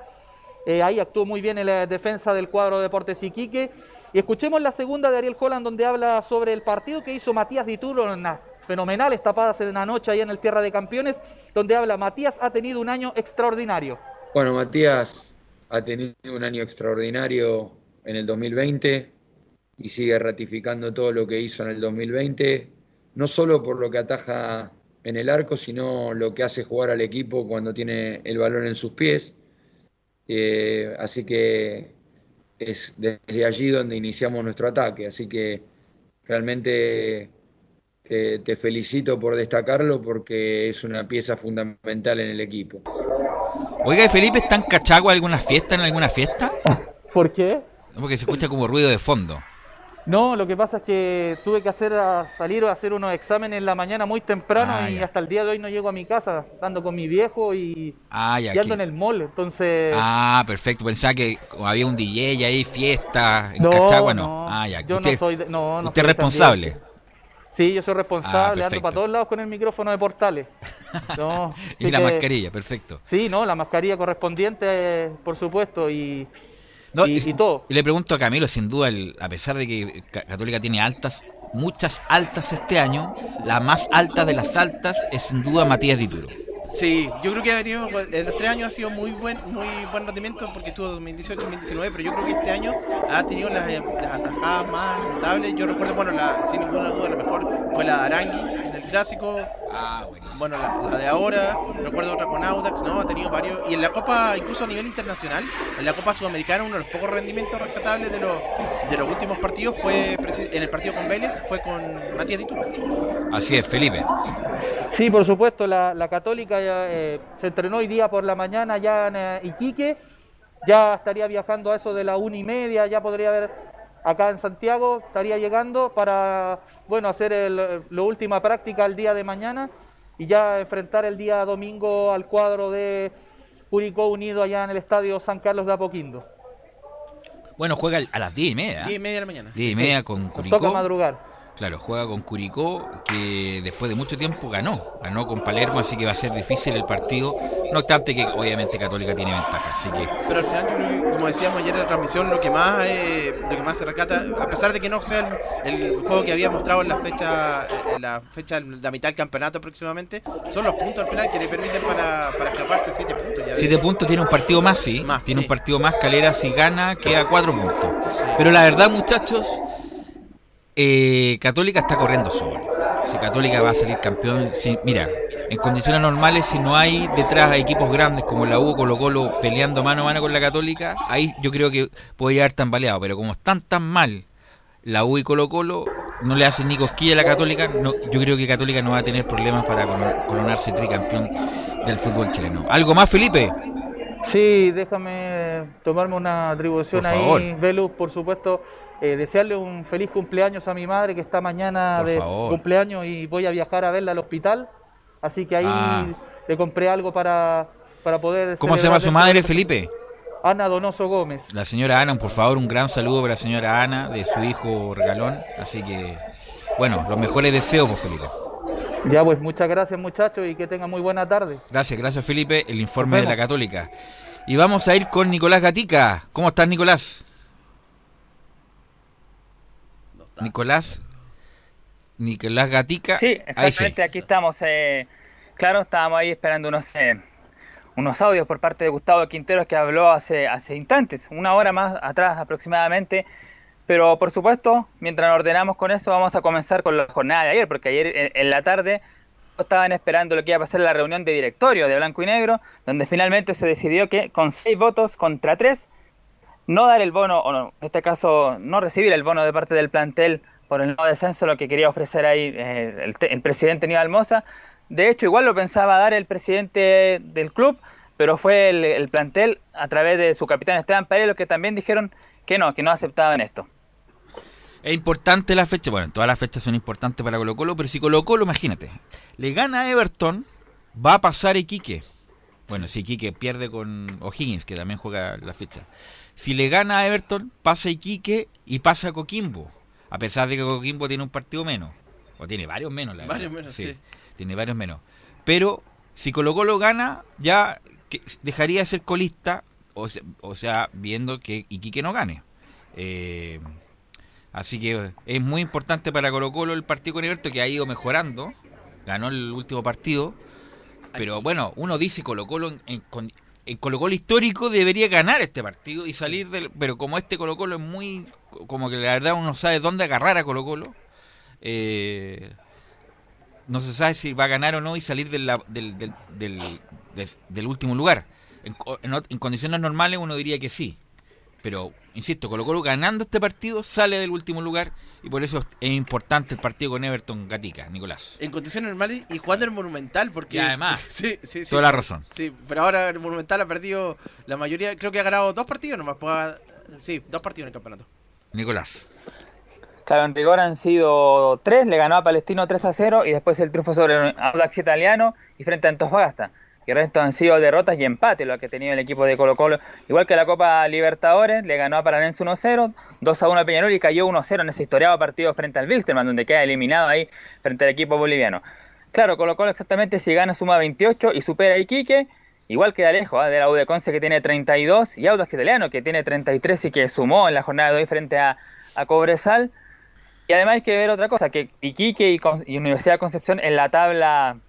Q: Ahí actuó muy bien en la defensa del cuadro de Deportes Iquique. Y escuchemos la segunda de Ariel Holland donde habla sobre el partido que hizo Matías Dituro en las fenomenales tapadas en la noche ahí en el Tierra de Campeones, donde habla Matías ha tenido un año extraordinario.
R: Bueno, Matías ha tenido un año extraordinario en el 2020 y sigue ratificando todo lo que hizo en el 2020, no solo por lo que ataja en el arco, sino lo que hace jugar al equipo cuando tiene el balón en sus pies. Eh, así que es desde allí donde iniciamos nuestro ataque. Así que realmente te, te felicito por destacarlo porque es una pieza fundamental en el equipo.
D: Oiga, ¿y Felipe está en Cachagua alguna fiesta, en alguna fiesta?
Q: ¿Por qué?
D: Porque se escucha como ruido de fondo.
Q: No, lo que pasa es que tuve que hacer a salir a hacer unos exámenes en la mañana muy temprano
D: Ah,
Q: y
D: ya.
Q: hasta el día de hoy no llego a mi casa, ando con mi viejo y,
D: Ah, ya,
Q: y ando en el mall, entonces
D: Ah, perfecto. Pensaba que había un DJ ahí, fiesta en
Q: No,
D: Cachagua, no.
Q: no,
D: Ah, ya.
Q: yo no soy de- no, no
D: usted
Q: soy
D: responsable.
Q: Sí, yo soy responsable, ando para todos lados con el micrófono de portales. No,
D: y la
Q: que-
D: mascarilla, perfecto.
Q: Sí, no, la mascarilla correspondiente, por supuesto, y,
D: No,
Q: y, y todo.
D: Y le pregunto a Camilo, sin duda, el- a pesar de que Ca- Católica tiene altas, muchas altas este año, la más alta de las altas es sin duda Matías Dituro.
I: Sí, yo creo que ha venido, en los tres años ha sido muy buen muy buen rendimiento porque estuvo 2018-2019, pero yo creo que este año ha tenido las, eh, las atajadas más notables. Yo recuerdo, bueno, la, sin ninguna duda, la mejor fue la de Aranguis en el clásico. Bueno, la, la de ahora, recuerdo otra con Audax, ¿no? Ha tenido varios. Y en la Copa, incluso a nivel internacional, en la Copa Sudamericana, uno de los pocos rendimientos rescatables de los, de los últimos partidos fue en el partido con Vélez, fue con Matías Dituro.
D: Así es, Felipe.
Q: Sí, por supuesto, la, la Católica ya, eh, se entrenó hoy día por la mañana ya en eh, Iquique, ya estaría viajando a eso de la una y media, ya podría haber acá en Santiago, estaría llegando para, bueno, hacer el, la última práctica el día de mañana y ya enfrentar el día domingo al cuadro de Curicó Unido allá en el estadio San Carlos de Apoquindo.
D: Bueno, juega a las 10 y media.
I: 10 y media de la mañana.
D: 10 y media con
Q: Nos
D: Curicó.
Q: toca madrugar.
D: Claro, juega con Curicó, que después de mucho tiempo ganó. Ganó con Palermo, así que va a ser difícil el partido. No obstante que obviamente Católica tiene ventaja, así que...
I: Pero al final, como decíamos ayer en la transmisión, lo que más eh, lo que más se rescata, a pesar de que no sea el, el juego que había mostrado en la fecha en la fecha de la mitad del campeonato próximamente, son los puntos al final que le permiten para, para escaparse siete puntos. Ya de-
D: Siete puntos tiene un partido más, sí.
I: Más,
D: tiene
I: sí.
D: un partido más. Calera, si gana, queda cuatro puntos. Pero la verdad, muchachos, eh, Católica está corriendo solo. Si Católica va a salir campeón, si, mira, en condiciones normales, si no hay detrás equipos grandes como la U, Colo Colo peleando mano a mano con la Católica, ahí yo creo que podría haber tambaleado. Pero como están tan mal la U y Colo Colo, no le hacen ni cosquilla a la Católica, no, yo creo que Católica no va a tener problemas para coron- coronarse tricampeón del fútbol chileno. ¿Algo más, Felipe?
Q: Sí, déjame tomarme una atribución ahí. Velus, por supuesto. Eh, desearle un feliz cumpleaños a mi madre que está mañana
D: Por
Q: de
D: favor.
Q: cumpleaños y voy a viajar a verla al hospital. Así que ahí
D: Ah.
Q: le compré algo para, para poder.
D: ¿Cómo se llama su madre, Felipe?
Q: Ana Donoso Gómez.
D: La señora Ana, por favor, un gran saludo para la señora Ana de su hijo Regalón. Así que, bueno, los mejores deseos, por Felipe.
Q: Ya pues, muchas gracias muchachos y que tengan muy buena tarde.
D: Gracias, gracias Felipe, el informe de la. Católica. Y vamos a ir con Nicolás Gatica. ¿Cómo estás, Nicolás? Nicolás. Nicolás Gatica.
E: Sí,
D: Ahí
E: exactamente, aquí estamos. eh, claro, estábamos ahí esperando unos, eh, unos audios por parte de Gustavo Quinteros que habló hace, hace instantes, una hora más atrás aproximadamente. Pero por supuesto, mientras nos ordenamos con eso, vamos a comenzar con la jornada de ayer, porque ayer en, en la tarde estaban esperando lo que iba a pasar en la reunión de directorio de Blanco y Negro, donde finalmente se decidió que con seis votos contra tres no dar el bono, o no, en este caso no recibir el bono de parte del plantel por el no descenso, lo que quería ofrecer ahí eh, el, el presidente Aníbal Moza. De hecho, igual lo pensaba dar el presidente del club, pero fue el, el plantel a través de su capitán Esteban Pérez los que también dijeron que no, que no aceptaban esto.
D: Es importante la fecha, bueno, todas las fechas son importantes para Colo Colo, pero si Colo Colo, imagínate, le gana a Everton, va a pasar Iquique. Bueno, si Iquique pierde con O'Higgins, que también juega la fecha. Si le gana a Everton, pasa Iquique y pasa Coquimbo. A pesar de que Coquimbo tiene un partido menos. O tiene varios menos, la
I: Varios
D: verdad.
I: menos, sí.
D: Tiene varios menos. Pero si Colo Colo gana, ya dejaría de ser colista, o sea, o sea, viendo que Iquique no gane. Eh, así que es muy importante para Colo Colo el partido con Everton, que ha ido mejorando. Ganó el último partido. Pero bueno, uno dice Colo Colo en, en, con- en Colo Colo histórico debería ganar este partido y salir del... Pero como este Colo Colo es muy... Como que la verdad uno no sabe dónde agarrar a Colo Colo. eh, no se sabe si va a ganar o no y salir del, del, del, último lugar. En condiciones normales uno diría que sí. Pero, insisto, Colo Colo ganando este partido sale del último lugar y por eso es importante el partido con Everton Gatica, Nicolás.
I: En condiciones normales y jugando en Monumental, porque.
D: Y además,
I: sí, sí, sí.
D: toda la razón.
I: Sí, pero ahora el Monumental ha perdido la mayoría, creo que ha ganado dos partidos nomás. pues, ha- sí, dos partidos en el campeonato.
D: Nicolás.
E: Claro, en rigor han sido tres, le ganó a Palestino 3 a 0 y después el triunfo sobre Audax Italiano y frente a Antofagasta. Y el resto han sido derrotas y empates lo que ha tenido el equipo de Colo Colo. Igual que la Copa Libertadores, le ganó a Paranense 1-0, 2-1 a Peñarol y cayó 1-0 en ese historiado partido frente al Wilstermann, donde queda eliminado ahí frente al equipo boliviano. Claro, Colo Colo exactamente si gana suma 28 y supera a Iquique, igual queda lejos ¿ah? de la U de Conce que tiene 32 y Audax Italiano que tiene 33 y que sumó en la jornada de hoy frente a, a Cobresal. Y además hay que ver otra cosa, que Iquique y, Universidad de Concepción en la tabla de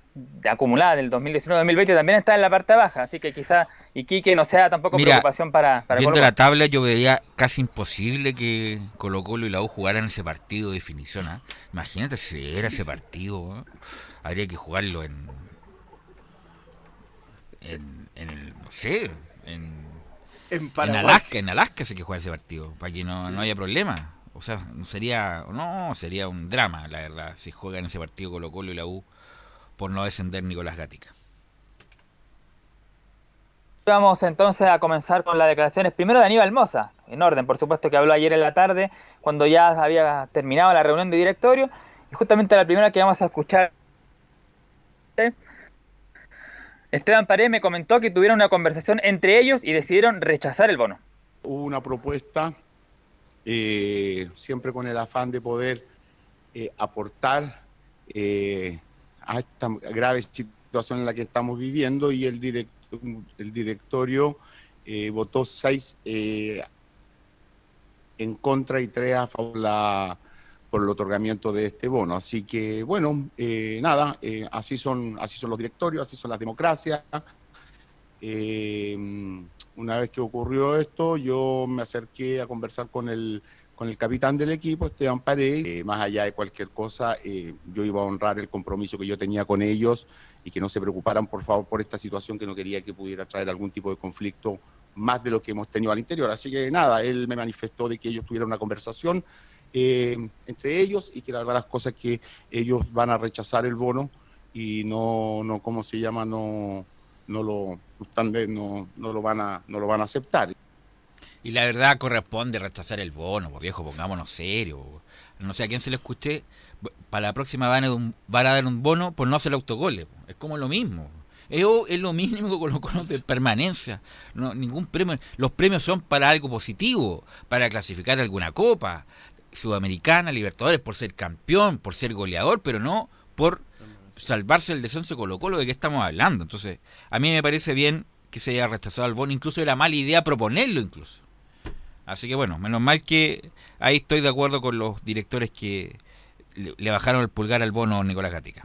E: acumulada del 2019-2020 también está en la parte baja, así que quizá Iquique no sea tampoco
D: Mira,
E: preocupación para, para
D: Viendo
E: Colo-Colo.
D: la tabla, yo veía casi imposible que Colo Colo y la U jugaran ese partido de definición. ¿ah? Imagínate si era
I: Sí,
D: ese
I: sí.
D: partido. ¿ah? Habría que jugarlo en. En, en el. No sé. En,
I: En.
D: Alaska. En Alaska se que jugar ese partido. Para que no, no haya problema. O sea, no sería. No, sería un drama, la verdad. Si juegan ese partido Colo Colo y la U por no descender Nicolás Gatica.
E: Vamos entonces a comenzar con las declaraciones primero de Aníbal Moza, en orden, por supuesto que habló ayer en la tarde, cuando ya había terminado la reunión de directorio, y justamente la primera que vamos a escuchar. Esteban Paredes me comentó que tuvieron una conversación entre ellos y decidieron rechazar el bono.
S: Hubo una propuesta, eh, siempre con el afán de poder eh, aportar eh, a esta grave situación en la que estamos viviendo y el, el directorio votó seis en contra y tres a favor por el otorgamiento de este bono. Así que, bueno, nada, así, son, así son los directorios, así son las democracias. una vez que ocurrió esto, yo me acerqué a conversar con el con el capitán del equipo, Esteban Paredes. Más allá de cualquier cosa, eh, yo iba a honrar el compromiso que yo tenía con ellos y que no se preocuparan, por favor, por esta situación que no quería que pudiera traer algún tipo de conflicto más de lo que hemos tenido al interior. Así que nada, él me manifestó de que ellos tuvieran una conversación eh, entre ellos y que la verdad las cosas que ellos van a rechazar el bono y no, no ¿cómo se llama? No, no lo, no, no lo van a, no lo van a aceptar.
D: Y la verdad corresponde rechazar el bono, pues viejo, pongámonos serio. No sé a quién se le escuché, para la próxima van a, un, van a dar un bono por no hacer autogoles. Es como lo mismo. Es, es lo mismo con los conos de permanencia. No, ningún premio. Los premios son para algo positivo, para clasificar alguna copa sudamericana, Libertadores, por ser campeón, por ser goleador, pero no por salvarse el descenso de Colo Colo de qué estamos hablando. Entonces, a mí me parece bien que se haya rechazado el bono, incluso era mala idea proponerlo incluso. Así que bueno, menos mal que ahí estoy de acuerdo con los directores que le, bajaron el pulgar al bono Nicolás Gatica.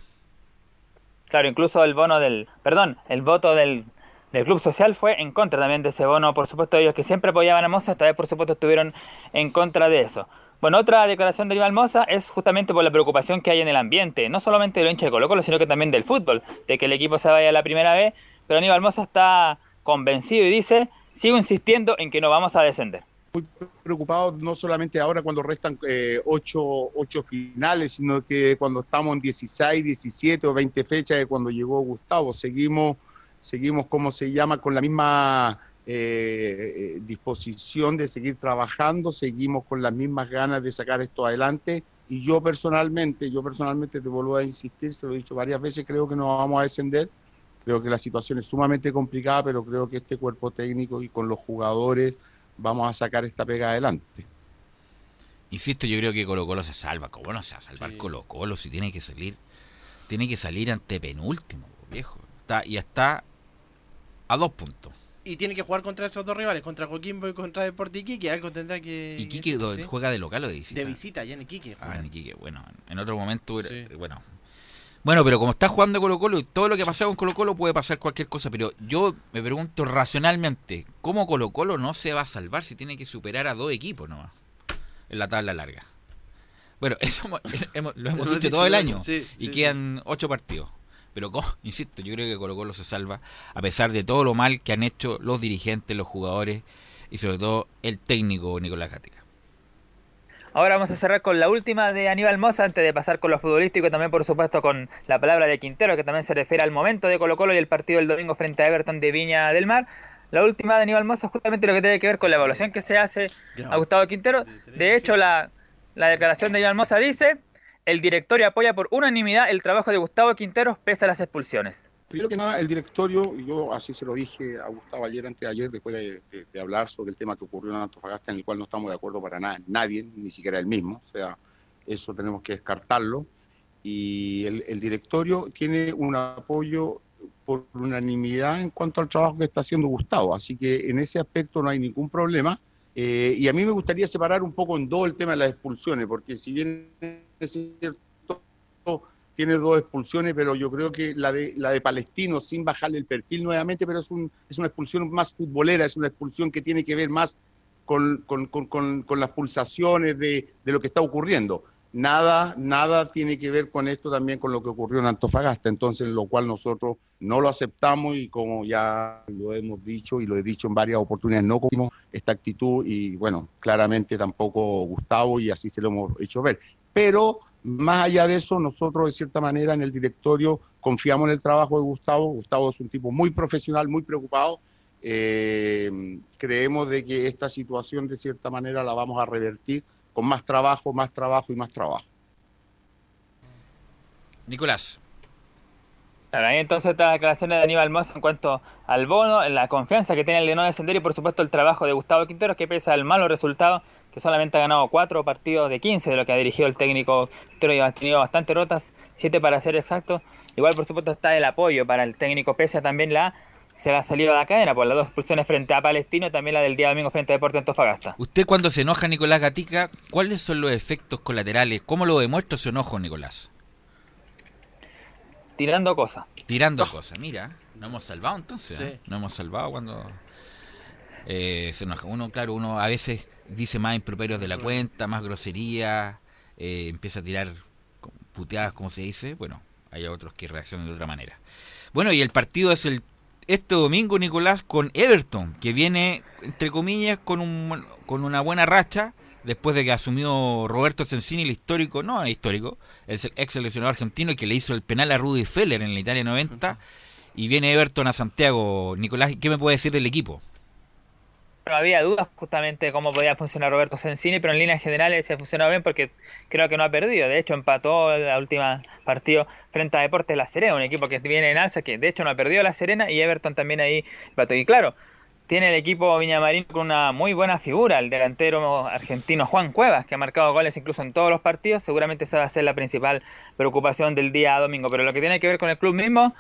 E: Claro, incluso el bono del, perdón, el voto del, del Club Social fue en contra también de ese bono. Por supuesto, ellos que siempre apoyaban a Moza, esta vez por supuesto estuvieron en contra de eso. Bueno, otra declaración de Aníbal Moza es justamente por la preocupación que hay en el ambiente, no solamente de los hinchas de Colo Colo, sino que también del fútbol, de que el equipo se vaya la primera vez, pero Aníbal Moza está convencido y dice, sigo insistiendo en que no vamos a descender
S: muy preocupado no solamente ahora cuando restan eh, ocho, finales, sino que cuando estamos en 16, 17 o 20 fechas de cuando llegó Gustavo. Seguimos, seguimos, ¿cómo se llama?, con la misma eh, disposición de seguir trabajando, seguimos con las mismas ganas de sacar esto adelante. Y yo personalmente, yo personalmente te vuelvo a insistir, se lo he dicho varias veces, creo que no vamos a descender. Creo que la situación es sumamente complicada, pero creo que este cuerpo técnico y con los jugadores vamos a sacar esta pega adelante.
D: Insisto, yo creo que Colo Colo se salva. ¿Cómo no se va a salvar Colo Colo si tiene que salir? Tiene que salir ante penúltimo, viejo. Está, y está a dos puntos.
I: Y tiene que jugar contra esos dos rivales, contra Coquimbo y contra Deportes Iquique. Algo tendrá que.
D: ¿Iquique juega de local o de visita?
I: De visita, ya en Iquique.
D: Ah, en Iquique. Bueno, en otro momento. Bueno, bueno, pero como está jugando Colo Colo y todo lo que pasa con Colo Colo puede pasar cualquier cosa, pero yo me pregunto racionalmente, ¿cómo Colo Colo no se va a salvar si tiene que superar a dos equipos nomás en la tabla larga? Bueno, eso lo hemos dicho todo el año y quedan ocho partidos. Pero, insisto, yo creo que Colo Colo se salva a pesar de todo lo mal que han hecho los dirigentes, los jugadores y sobre todo el técnico Nicolás Gatica.
E: Ahora vamos a cerrar con la última de Aníbal Moza, antes de pasar con lo futbolístico, también por supuesto con la palabra de Quintero, que también se refiere al momento de Colo Colo y el partido del domingo frente a Everton de Viña del Mar. La última de Aníbal Moza justamente lo que tiene que ver con la evaluación que se hace a Gustavo Quintero. De hecho, la, la declaración de Aníbal Moza dice, el directorio apoya por unanimidad el trabajo de Gustavo Quintero pese a las expulsiones.
S: Primero que nada, el directorio, yo así se lo dije a Gustavo ayer, antes de ayer, después de, hablar sobre el tema que ocurrió en Antofagasta, en el cual no estamos de acuerdo para nada, nadie, ni siquiera él mismo, o sea, eso tenemos que descartarlo. Y el, directorio tiene un apoyo por unanimidad en cuanto al trabajo que está haciendo Gustavo, así que en ese aspecto no hay ningún problema. Eh, y a mí me gustaría separar un poco en dos el tema de las expulsiones, porque si bien es cierto tiene dos expulsiones, pero yo creo que la de, la de Palestino, sin bajarle el perfil nuevamente, pero es, un, es una expulsión más futbolera, es una expulsión que tiene que ver más con, las pulsaciones de, lo que está ocurriendo. Nada, nada tiene que ver con esto también con lo que ocurrió en Antofagasta, entonces lo cual nosotros no lo aceptamos y como ya lo hemos dicho y lo he dicho en varias oportunidades, no comimos esta actitud y bueno, claramente tampoco Gustavo y así se lo hemos hecho ver. Pero más allá de eso, nosotros de cierta manera en el directorio confiamos en el trabajo de Gustavo. Gustavo es un tipo muy profesional, muy preocupado. Eh, creemos de que esta situación de cierta manera la vamos a revertir con más trabajo, más trabajo y más trabajo.
D: Nicolás.
E: Claro, ahí entonces está la declaración de Aníbal Moss en cuanto al bono, la confianza que tiene el de no descender y por supuesto el trabajo de Gustavo Quinteros que pese al malo resultado, que solamente ha ganado 4 partidos de 15 de lo que ha dirigido el técnico Quinteros y ha tenido bastantes rotas, 7 para ser exacto. Igual por supuesto está el apoyo para el técnico pese a también la se la ha salido a la cadena por las dos expulsiones frente a Palestino y también la del día domingo frente a Deportes Antofagasta.
D: Usted cuando se enoja Nicolás Gatica, ¿cuáles son los efectos colaterales? ¿Cómo lo demuestra su enojo, Nicolás?
E: Tirando cosas.
D: Tirando cosas, mira, nos hemos salvado entonces.
E: Sí.
D: ¿eh? Nos hemos salvado cuando eh, se enoja. Uno, claro, uno a veces dice más improperios de la cuenta, más grosería, eh, empieza a tirar puteadas, como se dice. Bueno, hay otros que reaccionan de otra manera. Bueno, y el partido es el este domingo, Nicolás, con Everton, que viene, entre comillas, con, un, con una buena racha después de que asumió Roberto Sensini, el histórico, no el histórico, el ex seleccionador argentino que le hizo el penal a Rudy Feller en la Italia 90, y viene Everton a Santiago. Nicolás, ¿qué me puede decir del equipo?
E: Había dudas justamente de cómo podía funcionar Roberto Sensini, pero en líneas generales se ha funcionado bien porque creo que no ha perdido. De hecho, empató la última partido frente a Deportes La Serena, un equipo que viene en alza, que de hecho no ha perdido La Serena y Everton también ahí empató. Y claro, tiene el equipo Viñamarín con una muy buena figura, el delantero argentino Juan Cuevas, que ha marcado goles incluso en todos los partidos. Seguramente esa va a ser la principal preocupación del día domingo. Pero lo que tiene que ver con el club mismo,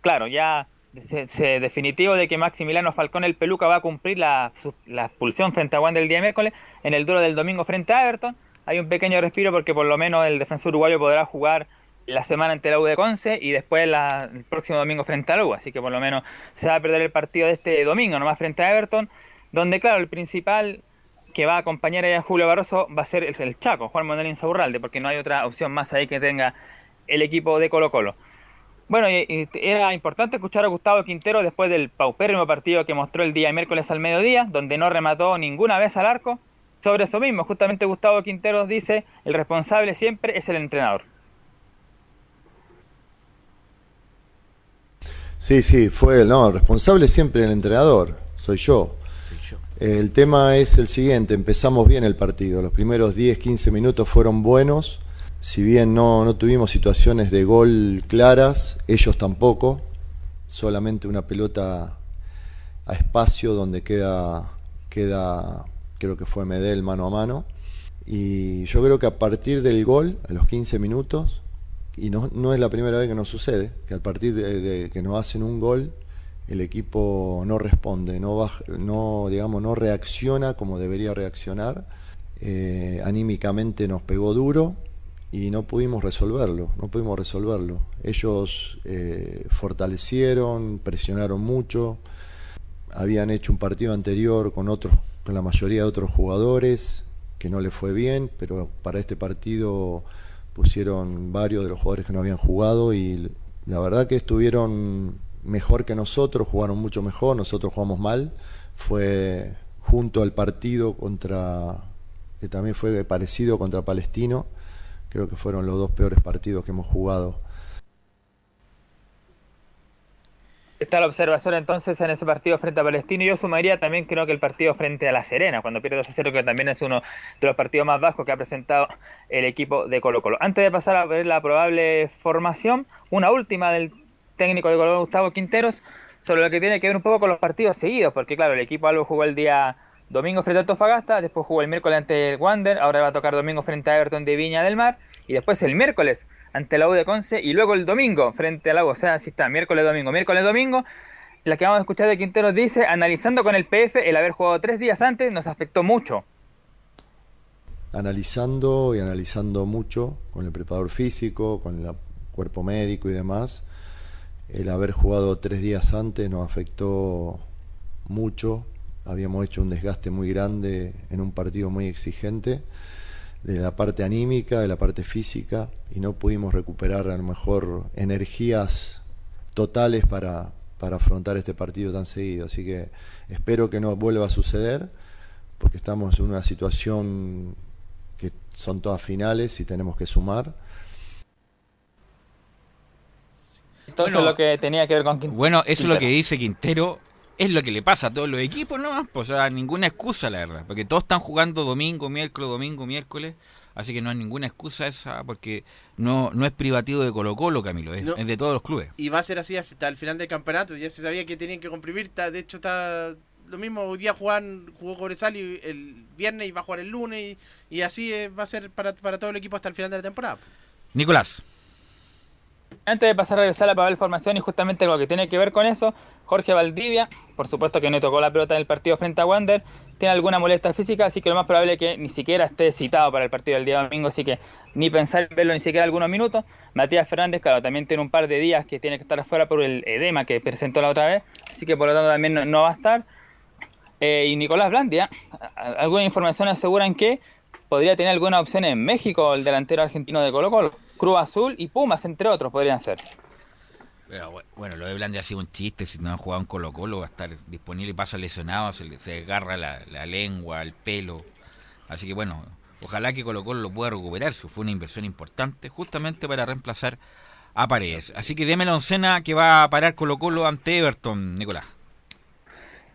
E: claro, ya se, definitivo de que Maximiliano Falcón el Peluca va a cumplir la, la expulsión frente a Juan del día miércoles en el duro del domingo frente a Everton. Hay un pequeño respiro porque por lo menos el defensor uruguayo podrá jugar la semana ante la U de Conce y después la, el próximo domingo frente a la U. Así que por lo menos se va a perder el partido de este domingo, nomás frente a Everton, donde claro, el principal que va a acompañar a Julio Barroso va a ser el, el Chaco, Juan Manuel Insaurralde, porque no hay otra opción más ahí que tenga el equipo de Colo Colo. Bueno, era importante escuchar a Gustavo Quintero después del paupérrimo partido que mostró el día miércoles al mediodía, donde no remató ninguna vez al arco. Sobre eso mismo, justamente Gustavo Quintero dice, el responsable siempre es el entrenador.
T: Sí, sí, fue no, el responsable siempre el entrenador, soy yo. El tema es el siguiente, empezamos bien el partido, los primeros 10, 15 minutos fueron buenos, si bien no, no tuvimos situaciones de gol claras, ellos tampoco, solamente una pelota a espacio donde queda, queda creo que fue Medel mano a mano. Y yo creo que a partir del gol, a los 15 minutos, y no, no es la primera vez que nos sucede, que a partir de, que nos hacen un gol, el equipo no responde, no, baja, no, digamos, no reacciona como debería reaccionar. Eh, anímicamente nos pegó duro y no pudimos resolverlo, no pudimos resolverlo. Ellos eh, fortalecieron, presionaron mucho, habían hecho un partido anterior con otros, con la mayoría de otros jugadores, que no les fue bien, pero para este partido pusieron varios de los jugadores que no habían jugado y la verdad que estuvieron mejor que nosotros, jugaron mucho mejor, nosotros jugamos mal. Fue junto al partido contra, que también fue parecido contra Palestino, creo que fueron los dos peores partidos que hemos jugado.
E: Está la observación entonces en ese partido frente a Palestino. Yo sumaría también creo que el partido frente a La Serena, cuando pierde 2 a 0, que también es uno de los partidos más bajos que ha presentado el equipo de Colo Colo. Antes de pasar a ver la probable formación, una última del técnico de Colo Colo, Gustavo Quinteros, sobre lo que tiene que ver un poco con los partidos seguidos, porque claro, el equipo algo jugó el día domingo frente a Antofagasta, después jugó el miércoles ante el Wander, ahora va a tocar domingo frente a Everton de Viña del Mar, y después el miércoles ante la U de Conce, y luego el domingo frente a la U, o sea, así está, miércoles, domingo, miércoles, domingo, la que vamos a escuchar de Quinteros dice, analizando con el PF, el haber jugado tres días antes nos afectó mucho.
T: Analizando y analizando mucho con el preparador físico, con el cuerpo médico y demás, el haber jugado tres días antes nos afectó mucho. Habíamos hecho un desgaste muy grande en un partido muy exigente, de la parte anímica, de la parte física, y no pudimos recuperar a lo mejor energías totales para, para afrontar este partido tan seguido. Así que espero que no vuelva a suceder, porque estamos en una situación que son todas finales y tenemos que sumar.
E: Entonces bueno, lo que tenía que ver con
D: Quintero. Bueno, eso es lo que dice Quintero. Es lo que le pasa a todos los equipos, ¿no? Pues, o sea, ninguna excusa, la verdad. Porque todos están jugando domingo, miércoles, domingo, miércoles. Así que no hay ninguna excusa esa porque no, no es privativo de Colo Colo, Camilo, es,
I: No.
D: es de todos los clubes.
I: Y va a ser así hasta el final del campeonato. Ya se sabía que tenían que comprimir. De hecho, está lo mismo. Hoy día jugaban, jugó Cobresal y el viernes y va a jugar el lunes. Y, y así eh, va a ser para, para todo el equipo hasta el final de la temporada.
D: Nicolás.
E: Antes de pasar a revisar la papel formación y justamente lo que tiene que ver con eso, Jorge Valdivia, por supuesto que no tocó la pelota en el partido frente a Wander, tiene alguna molestia física, así que lo más probable es que ni siquiera esté citado para el partido del día domingo, así que ni pensar en verlo ni siquiera algunos minutos. Matías Fernández, claro, también tiene un par de días que tiene que estar afuera por el edema que presentó la otra vez, así que por lo tanto también no, no va a estar. Eh, y Nicolás Blandia, algunas informaciones aseguran que podría tener alguna opción en México el delantero argentino de Colo Colo. Cruz Azul y Pumas, entre otros, podrían ser.
D: Pero bueno, lo de Blandi ha sido un chiste, si no han jugado en Colo Colo va a estar disponible y pasa lesionado, se, le- se agarra la, la lengua, el pelo. Así que bueno, ojalá que Colo Colo lo pueda recuperar, fue una inversión importante justamente para reemplazar a Paredes. Así que deme la oncena que va a parar Colo Colo ante Everton, Nicolás.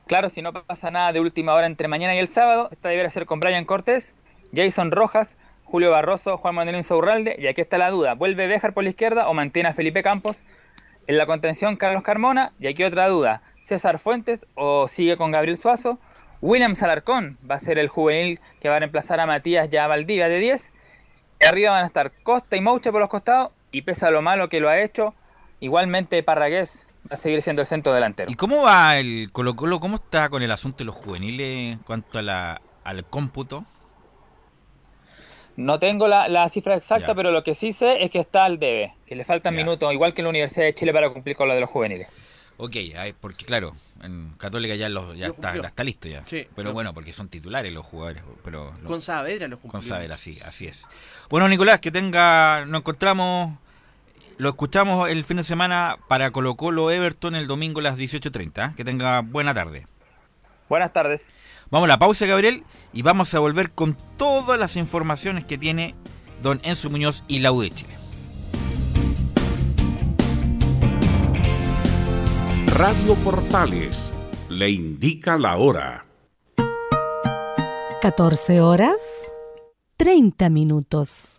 E: Claro, si no pasa nada de última hora entre mañana y el sábado, esta debería ser con Brian Cortés, Jason Rojas, Julio Barroso, Juan Manuel Insaurralde, y aquí está la duda, ¿vuelve Béjar por la izquierda o mantiene a Felipe Campos? En la contención, Carlos Carmona, y aquí otra duda, ¿César Fuentes o sigue con Gabriel Suazo? William Salarcón va a ser el juvenil que va a reemplazar a Matías ya Valdivia de 10. Y arriba van a estar Costa y Mouche por los costados, y pese a lo malo que lo ha hecho, igualmente Parragués va a seguir siendo el centro delantero.
D: ¿Y cómo va el Colo Colo? ¿Cómo está con el asunto de los juveniles en cuanto al cómputo?
E: No tengo la, la cifra exacta,
D: Ya.
E: pero lo que sí sé es que está al debe, que le faltan minutos, igual que en la Universidad de Chile para cumplir con lo de los juveniles.
D: Ok, porque claro, en Católica ya, los, ya,
I: Lo
D: está, ya está listo ya.
I: Sí,
D: pero
I: lo-
D: bueno, porque son titulares los jugadores. Pero lo-
I: Con Saavedra lo cumplió.
D: Con Saavedra, sí, así es. Bueno, Nicolás, que tenga, nos encontramos, lo escuchamos el fin de semana para Colo Colo Everton el domingo a las 18.30. ¿eh? Que tenga buena tarde.
E: Buenas tardes.
D: Vamos a la pausa, Gabriel, y vamos a volver con todas las informaciones que tiene don Enzo Muñoz y la U de Chile.
P: Radio Portales le indica la hora.
B: 14 horas 30 minutos.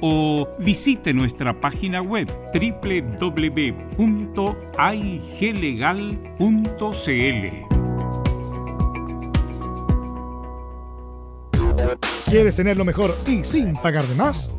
P: o visite nuestra página web www.aiglegal.cl.
C: ¿Quieres tener lo mejor y sin pagar de más?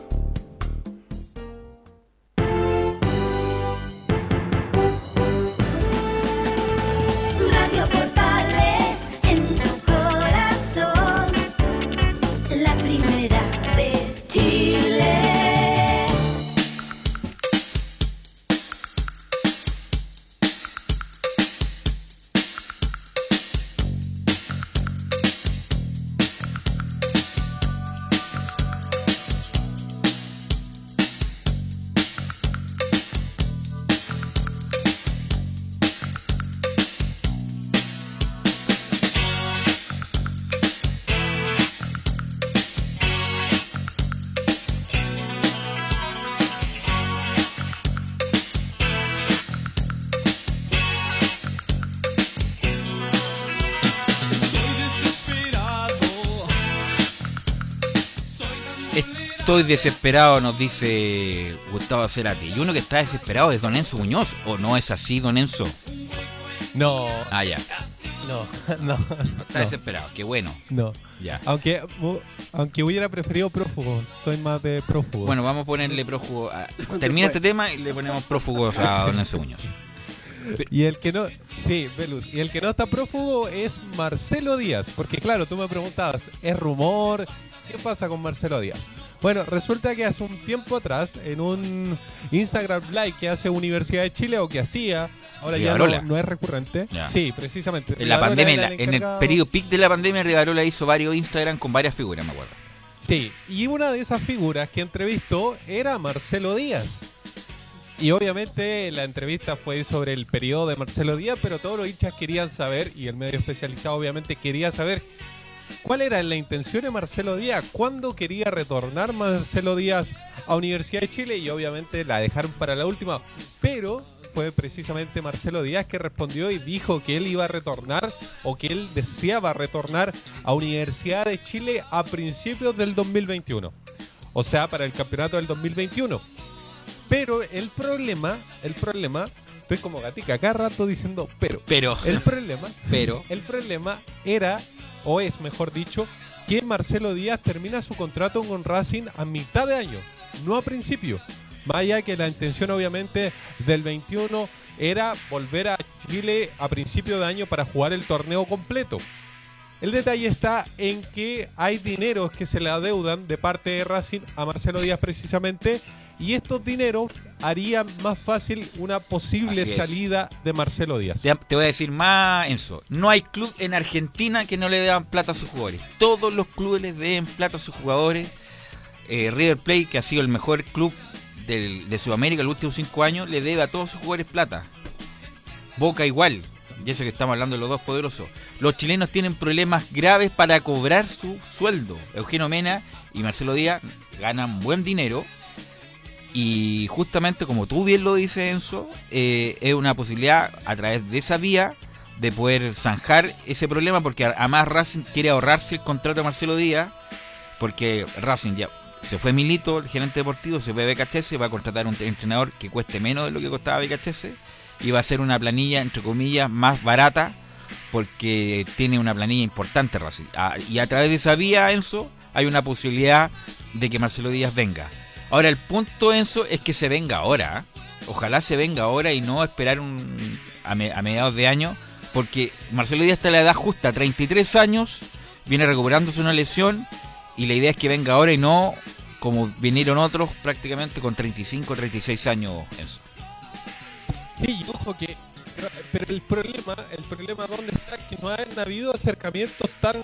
D: Estoy desesperado, nos dice Gustavo Cerati. Y uno que está desesperado es Don Enzo Muñoz. ¿O no es así, Don Enzo?
F: No.
D: Ah, ya.
F: No, no.
D: Está
F: no.
D: desesperado, qué bueno.
F: No.
D: Ya.
F: Aunque, aunque hubiera preferido prófugos. Soy más de prófugos.
D: Bueno, vamos a ponerle prófugo. a- Termina este tema y le ponemos prófugos a Don Enzo Muñoz.
F: Y el que no, sí, Velus, y el que no está prófugo es Marcelo Díaz, porque claro, tú me preguntabas, ¿es rumor? ¿Qué pasa con Marcelo Díaz? Bueno, resulta que hace un tiempo atrás, en un Instagram Live que hace Universidad de Chile o que hacía, ahora ya no,
D: Rivarola.
F: no es recurrente.
D: Ya.
F: Sí, precisamente.
D: En la
F: Rivarola
D: pandemia, en, la- en el periodo pic de la pandemia, Rivarola hizo varios Instagram con varias figuras, me acuerdo.
F: Sí, y una de esas figuras que entrevistó era Marcelo Díaz. Y obviamente la entrevista fue sobre el periodo de Marcelo Díaz, pero todos los hinchas querían saber, y el medio especializado obviamente quería saber, cuál era la intención de Marcelo Díaz, cuándo quería retornar Marcelo Díaz a Universidad de Chile, y obviamente la dejaron para la última, pero fue precisamente Marcelo Díaz que respondió y dijo que él iba a retornar o que él deseaba retornar a Universidad de Chile a principios del 2021. O sea, para el campeonato del 2021. Pero el problema, el problema, estoy como gatica cada rato diciendo pero.
D: Pero.
F: El problema,
D: Pero.
F: el problema era, o es mejor dicho, que Marcelo Díaz termina su contrato con Racing a mitad de año, no a principio. Vaya que la intención obviamente del 21 era volver a Chile a principio de año para jugar el torneo completo. El detalle está en que hay dineros que se le adeudan de parte de Racing a Marcelo Díaz precisamente y estos dineros harían más fácil una posible salida de Marcelo Díaz.
D: Te, te voy a decir más, Enzo. No hay club en Argentina que no le den plata a sus jugadores. Todos los clubes les den plata a sus jugadores. Eh, River Plate, que ha sido el mejor club del- de Sudamérica en los últimos cinco años, le debe a todos sus jugadores plata. Boca igual. Y eso que estamos hablando de los dos poderosos. Los chilenos tienen problemas graves para cobrar su sueldo. Eugenio Mena y Marcelo Díaz ganan buen dinero. Y justamente como tú bien lo dices, Enzo, eh, es una posibilidad a través de esa vía de poder zanjar ese problema, porque a- además Racing quiere ahorrarse el contrato de Marcelo Díaz, porque Racing ya se fue Milito, el gerente deportivo, se fue BKHS, va a contratar un entrenador que cueste menos de lo que costaba BKHS, y va a ser una planilla, entre comillas, más barata, porque tiene una planilla importante Racing. Ah, y a través de esa vía, Enzo, hay una posibilidad de que Marcelo Díaz venga. Ahora, el punto, Enzo, es que se venga ahora. ¿eh? Ojalá se venga ahora y no esperar un, a, me- a mediados de año, porque Marcelo Díaz está en la edad justa, 33 años, viene recuperándose una lesión, y la idea es que venga ahora y no como vinieron otros prácticamente con 35 36 años, Enzo.
F: Sí, ojo que. Pero, el problema, el problema dónde está es que no han habido acercamientos tan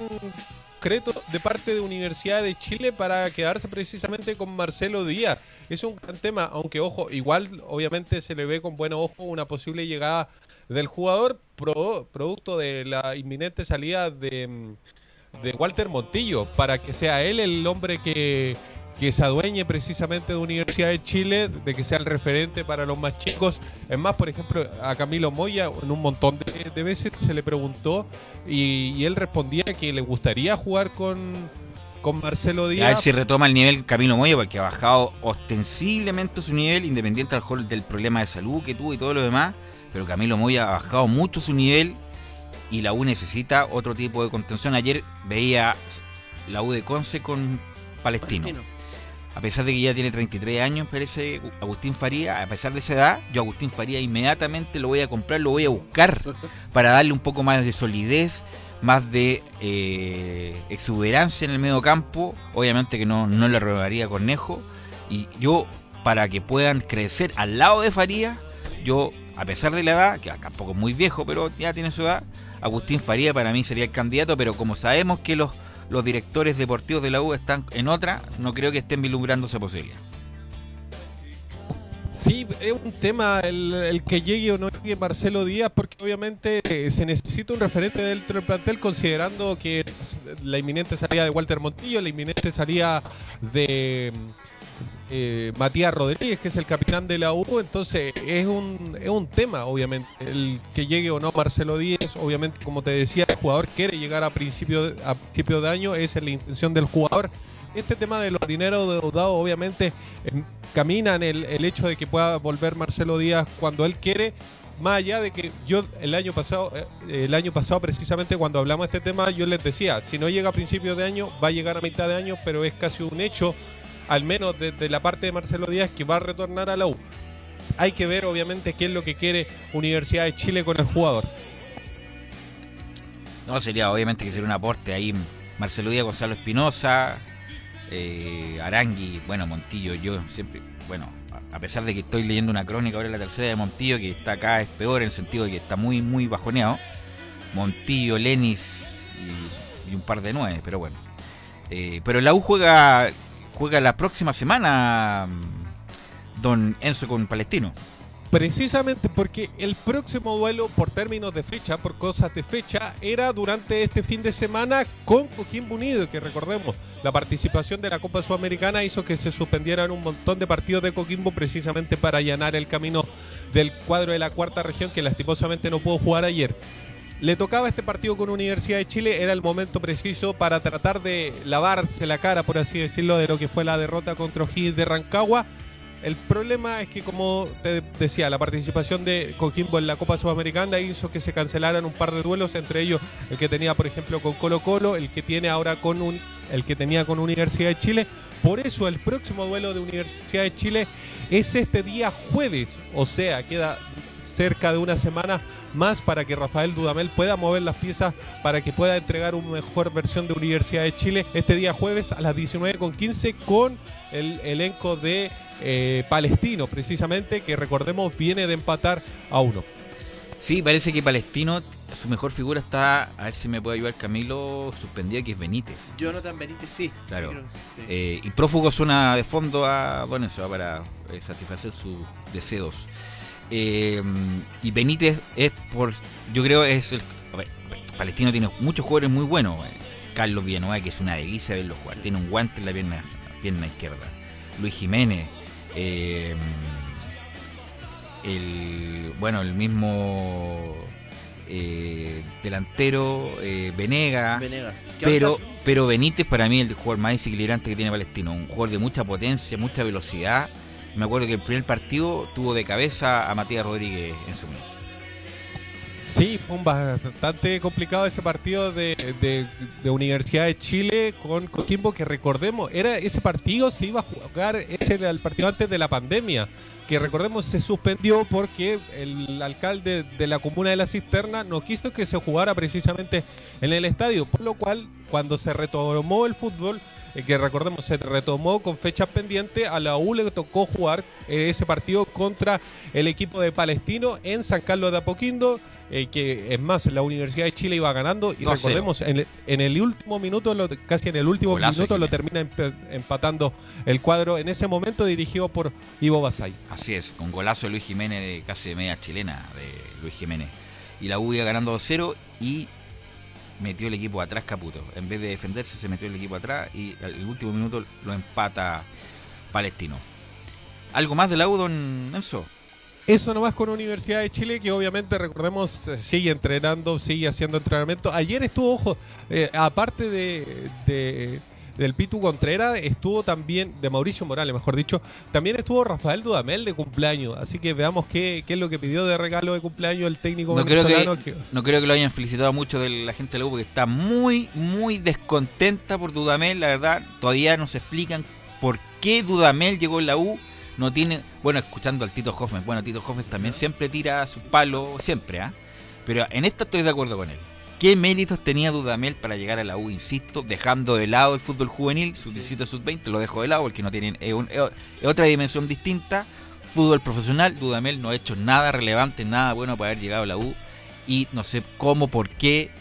F: de parte de Universidad de Chile para quedarse precisamente con Marcelo Díaz. Es un gran tema, aunque ojo, igual obviamente se le ve con buen ojo una posible llegada del jugador pro- producto de la inminente salida de, mm, de Walter Montillo, para que sea él el hombre que, que se adueñe precisamente de Universidad de Chile, de que sea el referente para los más chicos. Es más, por ejemplo, a Camilo Moya en un montón de, de veces se le preguntó y, y él respondía que le gustaría jugar con, con Marcelo
D: A ver
F: Díaz.
D: si retoma el nivel Camilo Moya, porque ha bajado ostensiblemente su nivel, independiente al mejor del problema de salud que tuvo y todo lo demás. Pero Camilo Moya ha bajado mucho su nivel y la U necesita otro tipo de contención. Ayer veía la U de Conce con Palestino. A pesar de que ya tiene 33 años, parece Agustín Faría, a pesar de esa edad, yo Agustín Faría inmediatamente lo voy a comprar, lo voy a buscar para darle un poco más de solidez, más de eh, exuberancia en el medio campo. Obviamente que no, no le robaría Cornejo. Y yo, para que puedan crecer al lado de Faría, yo, a pesar de la edad, que tampoco es muy viejo, pero ya tiene su edad, Agustín Faría para mí sería el candidato, pero como sabemos que los, los directores deportivos de la U están en otra, no creo que estén vislumbrando esa posibilidad.
F: Sí, es un tema el, el que llegue o no llegue Marcelo Díaz, porque obviamente eh, se necesita un referente dentro del plantel, considerando que la inminente salida de Walter Montillo, la inminente salida de eh, Matías Rodríguez, que es el capitán de la U, entonces es un, es un tema, obviamente, el que llegue o no Marcelo Díaz, obviamente, como te decía, el jugador quiere llegar a principio de, a principio de año, esa es la intención del jugador. Este tema de los dineros deudados, obviamente, em, camina en el, el hecho de que pueda volver Marcelo Díaz cuando él quiere, más allá de que yo el año pasado, eh, el año pasado precisamente cuando hablamos de este tema, yo les decía, si no llega a principios de año, va a llegar a mitad de año, pero es casi un hecho, al menos desde la parte de Marcelo Díaz, que va a retornar a la U. Hay que ver obviamente qué es lo que quiere Universidad de Chile con el jugador.
D: No, sería obviamente que sería un aporte ahí. Marcelo Díaz, Gonzalo Espinosa, eh, Arangui, bueno, Montillo, yo siempre, bueno, a- pesar de que estoy leyendo una crónica ahora la tercera de Montillo, que está acá es peor en el sentido de que está muy, muy bajoneado. Montillo, Lenis y, y un par de nueve, pero bueno. Eh, pero la U juega, juega la próxima semana, don Enzo con Palestino.
F: Precisamente porque el próximo duelo por términos de fecha, por cosas de fecha, era durante este fin de semana con Coquimbo Unido, que recordemos, la participación de la Copa Sudamericana hizo que se suspendieran un montón de partidos de Coquimbo precisamente para allanar el camino del cuadro de la cuarta región que lastimosamente no pudo jugar ayer. Le tocaba este partido con Universidad de Chile, era el momento preciso para tratar de lavarse la cara, por así decirlo, de lo que fue la derrota contra O'Higgins de Rancagua. El problema es que, como te decía, la participación de Coquimbo en la Copa Sudamericana hizo que se cancelaran un par de duelos, entre ellos el que tenía, por ejemplo, con Colo Colo, el que tiene ahora con un, el que tenía con Universidad de Chile. Por eso el próximo duelo de Universidad de Chile es este día jueves, o sea, queda cerca de una semana más para que Rafael Dudamel pueda mover las piezas para que pueda entregar una mejor versión de Universidad de Chile este día jueves a las 19.15 con el elenco de eh, Palestino, precisamente, que recordemos viene de empatar a uno.
D: Sí, parece que Palestino, su mejor figura está, a ver si me puede ayudar Camilo, suspendida, que es Benítez.
I: Jonathan Benítez, sí.
D: Claro.
I: Sí, creo, sí.
D: Eh, y prófugo zona de fondo a Don Enzo para eh, satisfacer sus deseos. Eh, y Benítez es por, yo creo es el, a ver, Palestino tiene muchos jugadores muy buenos. eh. Carlos Villanueva, que es una delicia verlo jugar, tiene un guante en la pierna, pierna izquierda. Luis Jiménez, eh, el bueno, el mismo eh, delantero eh, Venega,
I: Venegas. ¿Qué
D: pero pero Benítez para mí es el jugador más desequilibrante que tiene Palestino, un jugador de mucha potencia, mucha velocidad. Me acuerdo que el primer partido tuvo de cabeza a Matías Rodríguez en su mes.
F: Sí, fue bastante complicado ese partido de Universidad de Chile con Coquimbo, que recordemos, era ese partido se iba a jugar, ese era el partido antes de la pandemia, que recordemos se suspendió porque el alcalde de la comuna de La Cisterna no quiso que se jugara precisamente en el estadio, por lo cual cuando se retomó el fútbol, eh, que recordemos se retomó con fechas pendientes, a la U le tocó jugar eh, ese partido contra el equipo de Palestino en San Carlos de Apoquindo, eh, que es más, la Universidad de Chile iba ganando y
D: 2-0.
F: recordemos, en el, en el último minuto, lo- casi en el último
D: Golazo
F: minuto lo termina empatando el cuadro, en ese momento dirigido por Ivo Basay.
D: Así es, con golazo de Luis Jiménez de casi de media chilena de Luis Jiménez. Y la U iba ganando 2-0 y metió el equipo atrás Caputo. En vez de defenderse, se metió el equipo atrás y el último minuto lo empata Palestino. ¿Algo más de la U, don Enzo?
F: Eso nomás con Universidad de Chile, que obviamente, recordemos, sigue entrenando, sigue haciendo entrenamiento. Ayer estuvo, ojo, eh, aparte de, del Pitu Contreras, estuvo también, de Mauricio Morales, mejor dicho, también estuvo Rafael Dudamel de cumpleaños. Así que veamos qué, qué es lo que pidió de regalo de cumpleaños el técnico
D: No creo, que, no creo que lo hayan felicitado mucho de la gente de la U porque está muy, muy descontenta por Dudamel, la verdad. Todavía no se explican por qué Dudamel llegó en la U. No tiene, bueno, escuchando al Tito Hoffman, bueno, Tito Hoffman también siempre tira su palo, siempre, ¿ah? Pero en esta estoy de acuerdo con él. ¿Qué méritos tenía Dudamel para llegar a la U? Insisto, dejando de lado el fútbol juvenil, sub 17, sub 20, lo dejo de lado porque no tienen es, un- es- es otra dimensión distinta. Fútbol profesional, Dudamel no ha hecho nada relevante, nada bueno para haber llegado a la U. Y no sé cómo, por qué,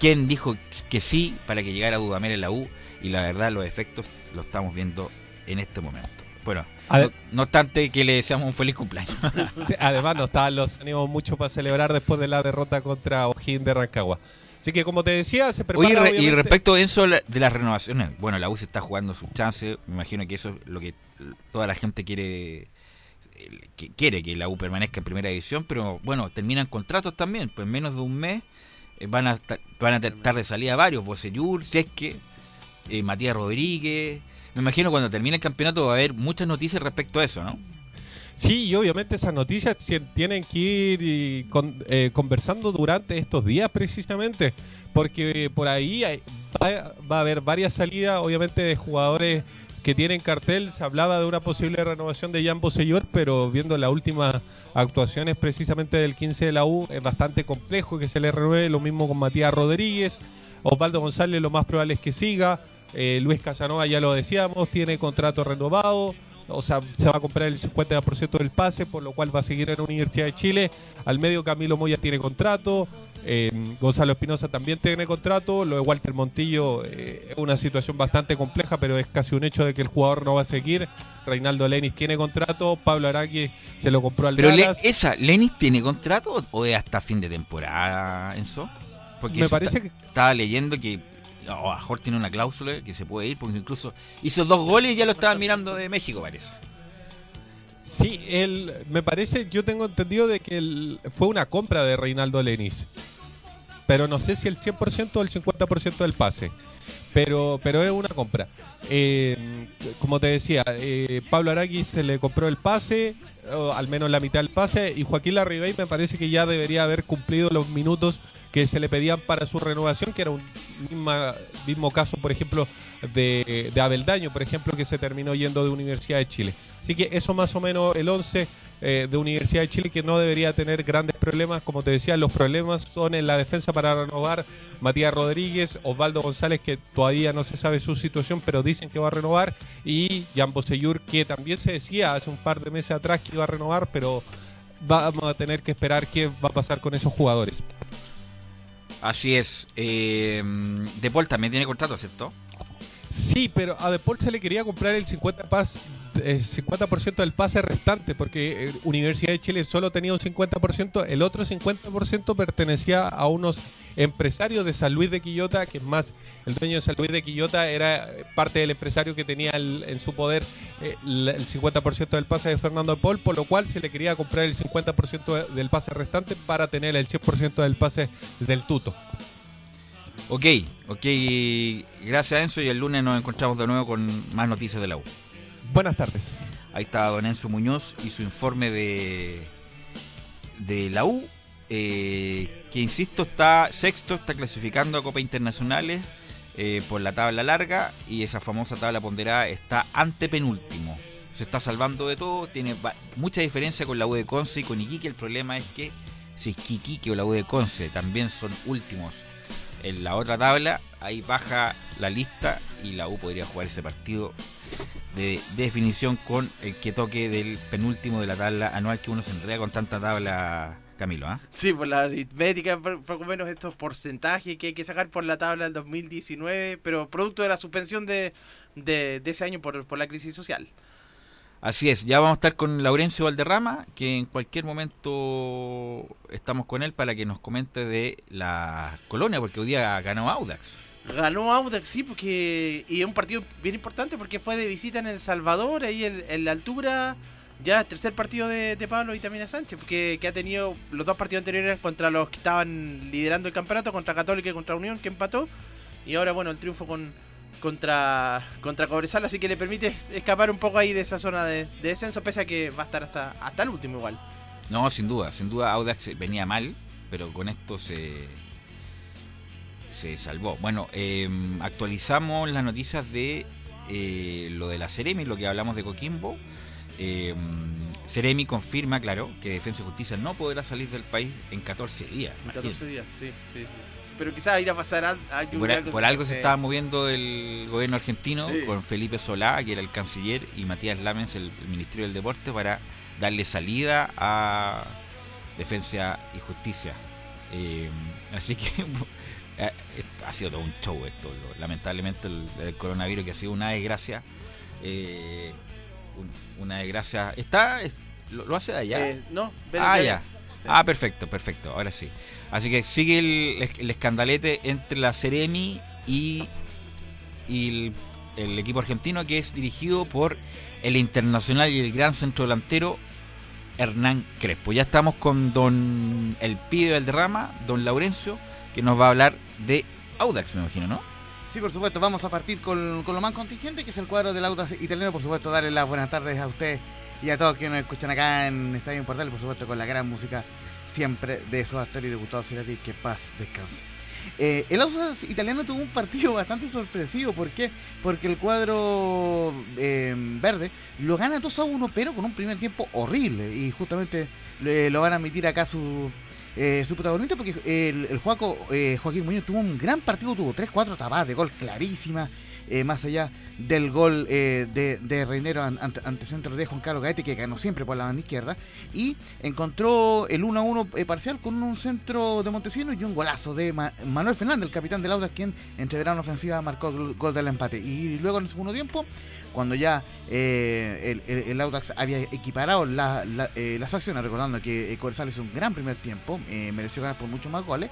D: quién dijo que sí para que llegara Dudamel en la U. Y la verdad, los efectos los estamos viendo en este momento. Bueno, no, no obstante que le deseamos un feliz cumpleaños.
F: Sí, además, no estaban los ánimos mucho para celebrar después de la derrota contra O'Higgins de Rancagua. Así que, como te decía, se prepara.
D: Oye, re- y respecto a eso de las renovaciones, bueno, la U se está jugando sus chances. Me imagino que eso es lo que toda la gente quiere que quiere que la U permanezca en primera división, pero bueno, terminan contratos también. Pues en menos de un mes eh, van a van a tratar de salida varios, Bocellur, Sesque, eh, Matías Rodríguez. Me imagino cuando termine el campeonato va a haber muchas noticias respecto a eso, ¿no?
F: Sí, y obviamente esas noticias tienen que ir con- eh, conversando durante estos días precisamente, porque por ahí va a haber varias salidas, obviamente, de jugadores que tienen cartel. Se hablaba de una posible renovación de Jan Bosellor, pero viendo las últimas actuaciones precisamente del 15 de la U, es bastante complejo que se le renueve. Lo mismo con Matías Rodríguez. Osvaldo González lo más probable es que siga. Eh, Luis Casanova ya lo decíamos, tiene contrato renovado. O sea, se va a comprar el 50% del pase, por lo cual va a seguir en la Universidad de Chile. Al medio Camilo Moya tiene contrato. eh, Gonzalo Espinosa también tiene contrato. Lo de Walter Montillo eh, es una situación bastante compleja, pero es casi un hecho de que el jugador no va a seguir. Reinaldo Lenis tiene contrato. Pablo Araki se lo compró al
D: Pero Le- esa, ¿Lenis tiene contrato o- es hasta fin de temporada, Enzo? Porque
F: Me parece
D: está-
F: que-
D: Estaba leyendo que oh, a mejor tiene una cláusula que se puede ir, porque incluso hizo dos goles y ya lo estaban mirando de México, parece.
F: Sí, él, me parece, yo tengo entendido de que fue una compra de Reinaldo Lenis. Pero no sé si el 100% o el 50% del pase. Pero, pero es una compra. Eh, como te decía, eh, Pablo Araki se le compró el pase, o al menos la mitad del pase, y Joaquín Larribey me parece que ya debería haber cumplido los minutos que se le pedían para su renovación, que era un misma- mismo caso, por ejemplo, de, de Abeldaño, por ejemplo, que se terminó yendo de Universidad de Chile. Así que eso más o menos el 11 eh, de Universidad de Chile que no debería tener grandes problemas. Como te decía, los problemas son en la defensa para renovar Matías Rodríguez, Osvaldo González, que todavía no se sabe su situación, pero dicen que va a renovar, y Jan Bosellur, que también se decía hace un par de meses atrás que iba a renovar, pero vamos a tener que esperar qué va a pasar con esos jugadores.
D: Así es. Eh, de Paul también tiene contrato, ¿cierto?
F: Sí, pero a Deport se le quería comprar el 50%, pas- eh, 50 del pase restante, porque eh, Universidad de Chile solo tenía un 50%, el otro 50% pertenecía a unos empresarios de San Luis de Quillota, que es más, el dueño de San Luis de Quillota era eh, parte del empresario que tenía el- en su poder eh, el 50% del pase de Fernando Paul, por lo cual se le quería comprar el 50% de- del pase restante para tener el 100% del pase del tuto.
D: Ok, ok. Gracias, Enzo. Y el lunes nos encontramos de nuevo con más noticias de la U.
F: Buenas tardes.
D: Ahí está don Enzo Muñoz y su informe de, de la U, eh, que insisto, está sexto, está clasificando a Copa Internacionales eh, por la tabla larga y esa famosa tabla ponderada está antepenúltimo. Se está salvando de todo, tiene mucha diferencia con la U de Conce y con Iquique. El problema es que si es que Iquique o la U de Conce también son últimos en la otra tabla, ahí baja la lista y la U podría jugar ese partido de definición con el que toque del penúltimo de la tabla anual que uno se enreda con tanta tabla, Camilo. ¿ah?
I: Sí, por la aritmética, por, lo menos estos porcentajes que hay que sacar por la tabla del 2019, pero producto de la suspensión de, de, de ese año por, por la crisis social.
D: Así es, ya vamos a estar con Laurencio Valderrama, que en cualquier momento estamos con él para que nos comente de la colonia, porque hoy día ganó Audax.
I: Ganó Audax, sí, porque. Y es un partido bien importante porque fue de visita en El Salvador, ahí en, la altura. Ya tercer partido de, de Pablo y también a Sánchez, porque que ha tenido. Los dos partidos anteriores contra los que estaban liderando el campeonato, contra Católica y contra Unión, que empató. Y ahora, bueno, el triunfo con, contra, contra Cobresal, así que le permite es- escapar un poco ahí de esa zona de, de descenso, pese a que va a estar hasta, hasta el último igual.
D: No, sin duda, sin duda Audax venía mal, pero con esto se, se salvó. Bueno, eh, actualizamos las noticias de eh, lo de la Ceremi, lo que hablamos de Coquimbo. Eh, Ceremi confirma, claro, que Defensa y Justicia no podrá salir del país en 14 días.
I: En
D: imagínate.
I: 14 días, sí, sí. Pero quizás ir a pasar a, a
D: Por, a- por algo se estaba moviendo el gobierno argentino
I: Sí.
D: con Felipe Solá, que era el canciller, y Matías Lamens, el, el Ministerio del Deporte, para darle salida a Defensa y Justicia. Eh, así que eh, ha sido todo un show esto. lo- lamentablemente el, el coronavirus que ha sido una desgracia. eh, un- una desgracia. ¿Está? es- ¿Lo, lo hace de allá?
I: Eh, no, ven-
D: ah,
I: ven-
D: ya. Ah, perfecto, perfecto. Ahora sí. Así que sigue el, el escandalete entre la Ceremi y, y el, el equipo argentino que es dirigido por el internacional y el gran centro delantero Hernán Crespo. Ya estamos con don el pibe del derrama, don Laurencio, que nos va a hablar de Audax, me imagino, ¿no?
H: Sí, por supuesto, vamos a partir con, con lo más contingente, que es el cuadro del Audax italiano. Por supuesto, darle las buenas tardes a usted y a todos que nos escuchan acá en Estadio Portal, por supuesto, con la gran música siempre de Soda Stereo y de Gustavo Cerati, que paz descanse. Eh, el Audax italiano tuvo un partido bastante sorpresivo, ¿por qué? Porque el cuadro eh, verde lo gana 2 a 1, pero con un primer tiempo horrible, y justamente le- lo van a admitir acá su, eh, su protagonista porque el, el Joaco, eh, Joaquín Muñoz tuvo un gran partido, tuvo 3-4 tapadas de gol clarísimas, eh, más allá del gol eh, de, de ante, centro de Juan Carlos Gaete, que ganó siempre por la banda izquierda, y encontró el 1-1 eh, parcial con un centro de Montesinos y un golazo de Ma- Manuel Fernández, el capitán del Audax, quien entre verano ofensiva marcó el gol del empate. Y luego en el segundo tiempo, cuando ya eh, el, Audax había equiparado la- la- eh, las acciones, recordando que Cobresal hizo un gran primer tiempo, mereció ganar por muchos más goles.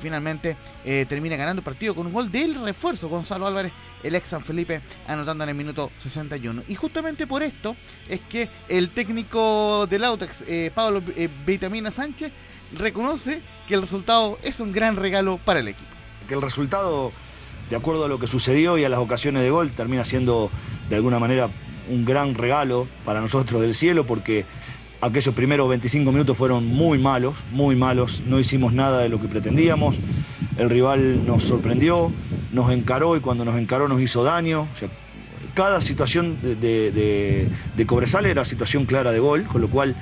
H: Finalmente eh, termina ganando el partido con un gol del refuerzo Gonzalo Álvarez, el ex San Felipe, anotando en el minuto 61. Y justamente por esto es que el técnico del Audax, eh, Pablo eh, Vitamina Sánchez, reconoce que el resultado es un gran regalo para el equipo.
U: que el resultado, de acuerdo a lo que sucedió y a las ocasiones de gol, termina siendo de alguna manera un gran regalo para nosotros del cielo, porque aquellos primeros 25 minutos fueron muy malos, muy malos, no hicimos nada de lo que pretendíamos, el rival nos sorprendió, nos encaró y cuando nos encaró nos hizo daño. Cada situación de, Cobresal era situación clara de gol, con lo cual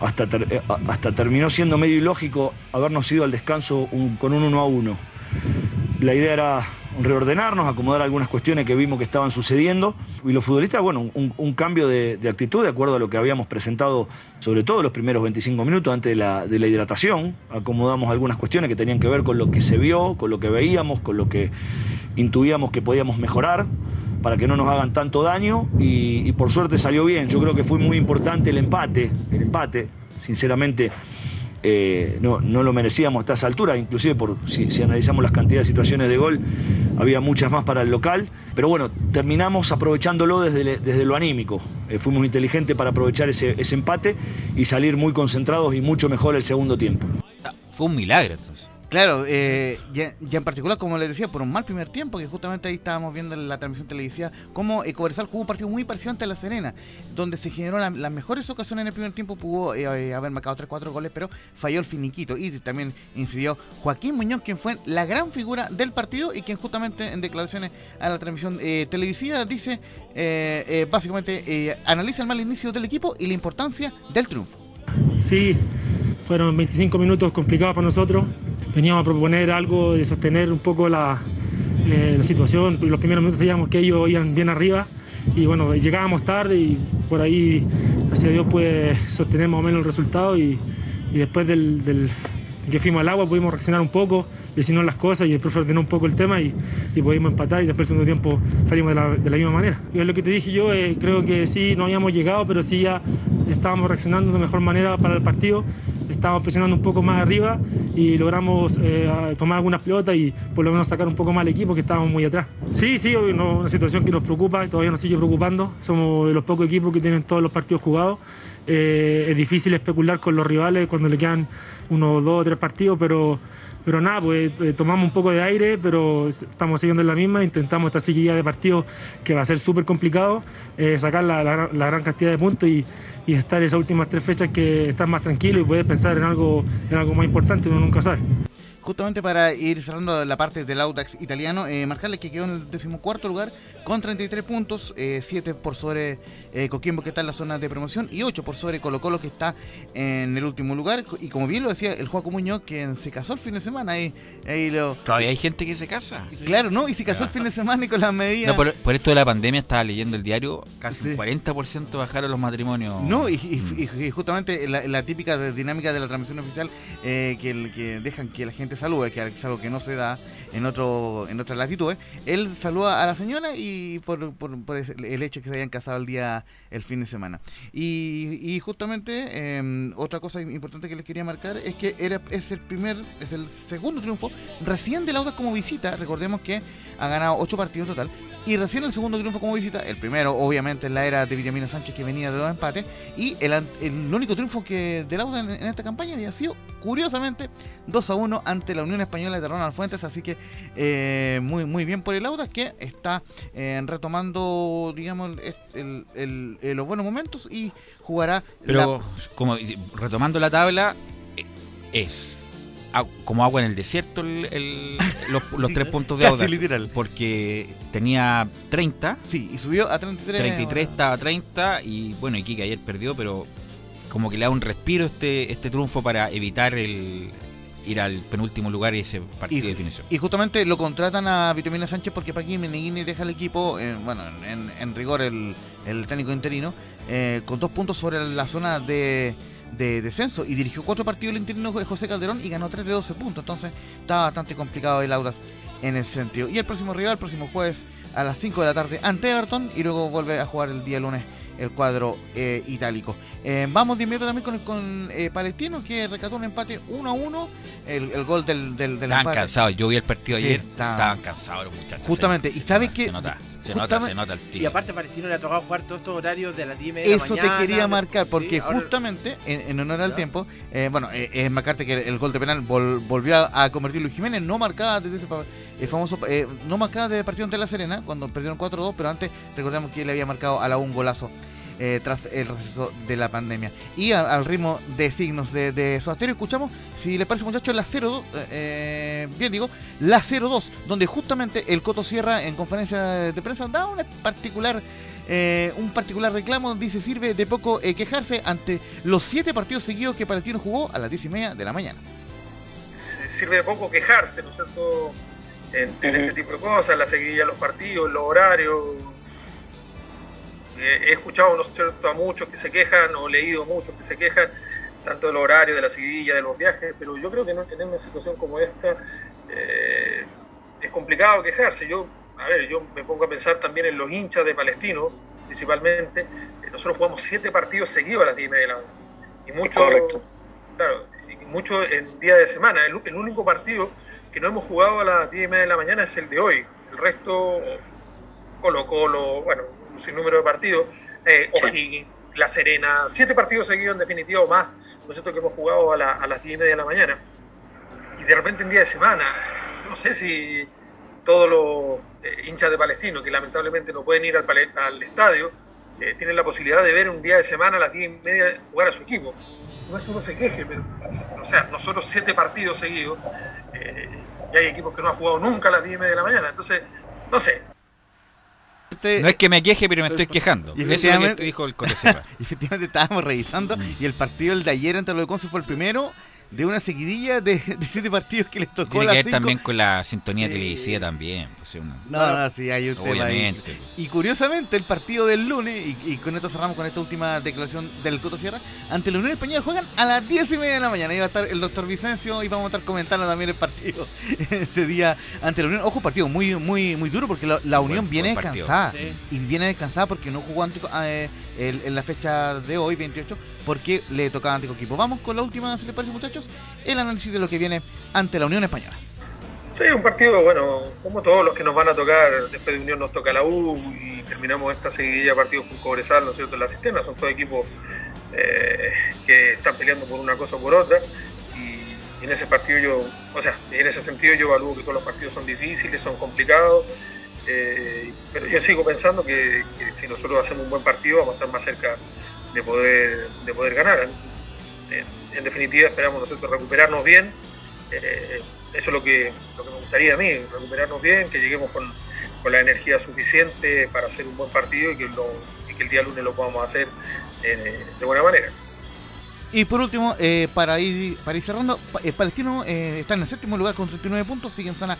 U: hasta, eh, terminó siendo medio ilógico habernos ido al descanso con un 1 a 1. La idea era reordenarnos, acomodar algunas cuestiones que vimos que estaban sucediendo. Y los futbolistas, bueno, un, cambio de, actitud de acuerdo a lo que habíamos presentado, sobre todo los primeros 25 minutos antes de la, hidratación. Acomodamos algunas cuestiones que tenían que ver con lo que se vio, con lo que veíamos, con lo que intuíamos que podíamos mejorar para que no nos hagan tanto daño y por suerte salió bien. Yo creo que fue muy importante el empate, el empate, sinceramente eh, no, no lo merecíamos hasta esa altura, inclusive por si, analizamos las cantidades de situaciones de gol, había muchas más para el local, pero bueno, terminamos aprovechándolo desde, desde lo anímico. Eh, fuimos inteligentes para aprovechar ese, empate y salir muy concentrados y mucho mejor el segundo tiempo.
D: Fue un milagro.
H: Claro, eh, ya, ya en particular, como les decía, por un mal primer tiempo, que justamente ahí estábamos viendo en la transmisión televisiva, cómo eh, Cobresal jugó un partido muy parecido ante La Serena, donde se generó la- las mejores ocasiones en el primer tiempo, pudo eh, eh, haber marcado 3-4 goles, pero falló el finiquito. Y también incidió Joaquín Muñoz, quien fue la gran figura del partido y quien justamente en declaraciones a la transmisión eh, televisiva dice, eh, eh, básicamente, eh, analiza el mal inicio del equipo y la importancia del triunfo.
V: Sí, fueron 25 minutos complicados para nosotros. Veníamos a proponer algo de sostener un poco la, eh, situación. Los primeros minutos sabíamos que ellos iban bien arriba y bueno, llegábamos tarde y por ahí, gracias a Dios, pude sostener más o menos el resultado y, y después del, del que fuimos al agua pudimos reaccionar un poco, decirnos las cosas y después ordenó un poco el tema y, y pudimos empatar y después el segundo tiempo salimos de la, de la misma manera. Y es lo que te dije yo, eh, creo que sí, no habíamos llegado, pero sí ya estábamos reaccionando de mejor manera para el partido, estábamos presionando un poco más arriba y logramos eh, tomar algunas pelotas y por lo menos sacar un poco más al equipo que estábamos muy atrás. Sí, sí, no, una situación que nos preocupa y todavía nos sigue preocupando. Somos de los pocos equipos que tienen todos los partidos jugados. Eh, es difícil especular con los rivales cuando le quedan uno, dos o tres partidos, pero, pero nada, pues eh, tomamos un poco de aire, pero estamos siguiendo en la misma, intentamos esta seguida de partidos que va a ser súper complicado, eh, sacar la gran cantidad de puntos y, y estar esas últimas tres fechas que estás más tranquilo y puedes pensar en algo, en algo más importante, uno nunca sabe.
H: Justamente para ir cerrando la parte del Audax italiano, eh, marcarle que quedó en el decimocuarto lugar con 33 puntos, 7 por sobre eh, Coquimbo que está en la zona de promoción y 8 por sobre Colo Colo que está en el último lugar. Y como bien lo decía el Juaco Muñoz, que se casó el fin de semana, ahí, ahí lo...
D: Todavía hay gente que se casa.
H: Claro, ¿no? Y se casó el fin de semana y con las medidas...
D: No, por, por esto de la pandemia estaba leyendo el diario, casi un 40% bajaron los matrimonios.
H: No, y, y- y- y justamente la, la típica dinámica de la transmisión oficial eh, que, el- que dejan que la gente salude, que es algo que no se da en otro en otras latitudes. Él saluda a la señora y por, el hecho que se hayan casado el día el fin de semana. Y, justamente eh, otra cosa importante que les quería marcar es que era es el primer es el segundo triunfo recién del Audax como visita. Recordemos que ha ganado ocho partidos total. Y recién el segundo triunfo como visita, el primero obviamente en la era de Villamino Sánchez que venía de dos empates, y el, el único triunfo que del Auda en, en esta campaña había sido, curiosamente, 2 a 1 ante la Unión Española de Ronald Fuentes, así que eh, muy, muy bien por el Auda que está eh, retomando, digamos, est- el- el- eh, los buenos momentos y jugará
D: Pero
H: la-
D: como retomando la tabla, es como agua en el desierto el- el- los, los tres puntos de Audax.
H: literal.
D: Porque tenía 30.
H: Sí, y subió a 33.
D: 33 estaba a 30 y bueno, Iquique ayer perdió, pero como que le da un respiro este, este triunfo para evitar el ir al penúltimo lugar y ese partido de definición.
H: Y justamente lo contratan a Vitamina Sánchez porque Paqui Meneghini deja el equipo, eh, bueno, en, en rigor el, el técnico interino, eh, con dos puntos sobre la zona de, de descenso y dirigió cuatro partidos el interino de José Calderón y ganó 3 de 12 puntos. Entonces está bastante complicado el Audas en ese sentido. Y el próximo rival, el próximo jueves a las 5 de la tarde ante Everton y luego vuelve a jugar el día lunes el cuadro eh, itálico. Eh, vamos de inmediato también con, con eh, Palestino que rescató un empate 1 a 1. El, el gol del, del, del
D: Estaban
H: empate.
D: cansados, yo vi el partido
H: Sí,
D: ayer,
H: estaban-
D: estaban cansados los muchachos.
H: Justamente,
D: se-
H: y sabes que
D: se nota, se nota el tiro.
I: Y aparte Palestino le ha tocado jugar todos estos horarios de las 10 y media de la
H: Eso
I: mañana.
H: te quería marcar,
I: sí,
H: porque
I: ahora-
H: justamente en, en honor al tiempo, eh, bueno, eh, es marcarte que el, el gol de penal vol- volvió a, a convertir Luis Jiménez, no marcaba desde ese pa- eh, famoso, eh, no marcaba desde el partido ante La Serena, cuando perdieron 4-2, pero antes recordemos que él había marcado a la un golazo. Eh, tras el receso de la pandemia. Y a- al ritmo de signos de, de Soda Stereo, escuchamos, si les parece muchachos, la 0-2, eh, bien digo, la 0-2, donde justamente el Coto Sierra en conferencia de prensa da una particular eh, un particular reclamo dice sirve de poco eh, quejarse ante los siete partidos seguidos que Palestino jugó a las diez y media de la mañana.
W: sirve de poco quejarse, ¿no es cierto? En, en este tipo de cosas, la seguidilla de los partidos, los horarios. Eh, he escuchado, ¿no es cierto?, a muchos que se quejan, o leído muchos que se quejan, tanto del horario, de la seguidilla, de los viajes, pero yo creo que no tener una situación como esta eh, es complicado quejarse. Yo, a ver, yo me pongo a pensar también en los hinchas de Palestino, principalmente. Eh, nosotros jugamos siete partidos seguidos a las 10 y media de la mañana. Y muchos, claro, y mucho en día de semana. El, el único partido que no hemos jugado a las 10 y media de la mañana es el de hoy. El resto, Colo Colo, bueno, un sinnúmero de partidos, eh, O'Higgins, La Serena, siete partidos seguidos en definitiva o más, ¿no es cierto?, que hemos jugado a, la- a las 10 y media de la mañana. Y de repente en día de semana, no sé si todos los eh, hinchas de Palestino, que lamentablemente no pueden ir al, al estadio, eh, tienen la posibilidad de ver un día de semana a las 10 y media jugar a su equipo. No es que uno se queje, pero, o sea, nosotros siete partidos seguidos, eh, y hay equipos que no han jugado nunca a las 10 y media de la mañana, entonces, no sé,
D: No es que me queje, pero me estoy quejando.
H: Y
D: Eso es lo que
H: efectivamente-
D: dijo el
H: efectivamente estábamos revisando y el partido el de ayer entre los de Conce fue el primero de una seguidilla de, de siete partidos que les tocó
D: Tiene que ver
H: cinco.
D: también con la sintonía televisiva también. pues, sí, una-
H: No, no, sí, hay un tema ahí.
D: Obviamente.
H: Y curiosamente, el partido del lunes, y, y con esto cerramos con esta última declaración del Coto Sierra, ante la Unión Española juegan a las 10 y media de la mañana. Iba a estar el doctor Vicencio y vamos a estar comentando también el partido ese día ante la Unión. Ojo, partido muy muy muy duro porque la, la Unión viene
D: buen
H: descansada.
D: Sí.
H: Y viene descansada porque no jugó ante, eh, el- en la fecha de hoy, 28, porque le tocaba ante equipo. Vamos con la última, si les parece, muchachos, el análisis de lo que viene ante la Unión Española.
W: Sí, un partido, bueno, como todos los que nos van a tocar, después de Unión nos toca la U y terminamos esta seguidilla de partidos con Cobresal, ¿no es cierto?, en la cisterna, son todos equipos eh, que están peleando por una cosa o por otra y, y en ese partido yo, o sea, en ese sentido yo evalúo que todos los partidos son difíciles, son complicados, eh, pero yo sigo pensando que, que si nosotros hacemos un buen partido vamos a estar más cerca de poder, de poder ganar. En, definitiva esperamos nosotros recuperarnos bien, eh, eso es lo que, lo que me gustaría a mí, recuperarnos bien, que lleguemos con, con la energía suficiente para hacer un buen partido y que, el día lunes lo podamos hacer eh, de buena manera.
H: Y por último, eh, para, ir, para ir cerrando, pa- Palestino está en el séptimo lugar con 39 puntos, sigue en zona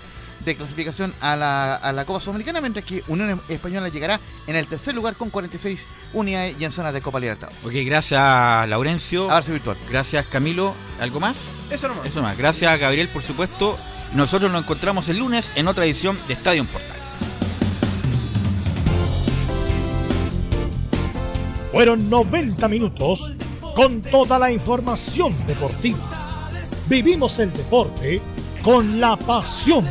H: de clasificación a la, a la Copa Sudamericana, mientras que Unión Española llegará en el tercer lugar con 46 unidades y en zona de Copa Libertadores.
D: Ok, gracias Laurencio.
H: Virtual.
D: Gracias Camilo. ¿Algo más?
I: Eso nomás.
D: Eso nomás. Gracias Gabriel, por supuesto. Nosotros nos encontramos el lunes en otra edición de Estadio Portales.
C: Fueron 90 minutos con toda la información deportiva. Vivimos el deporte con la pasión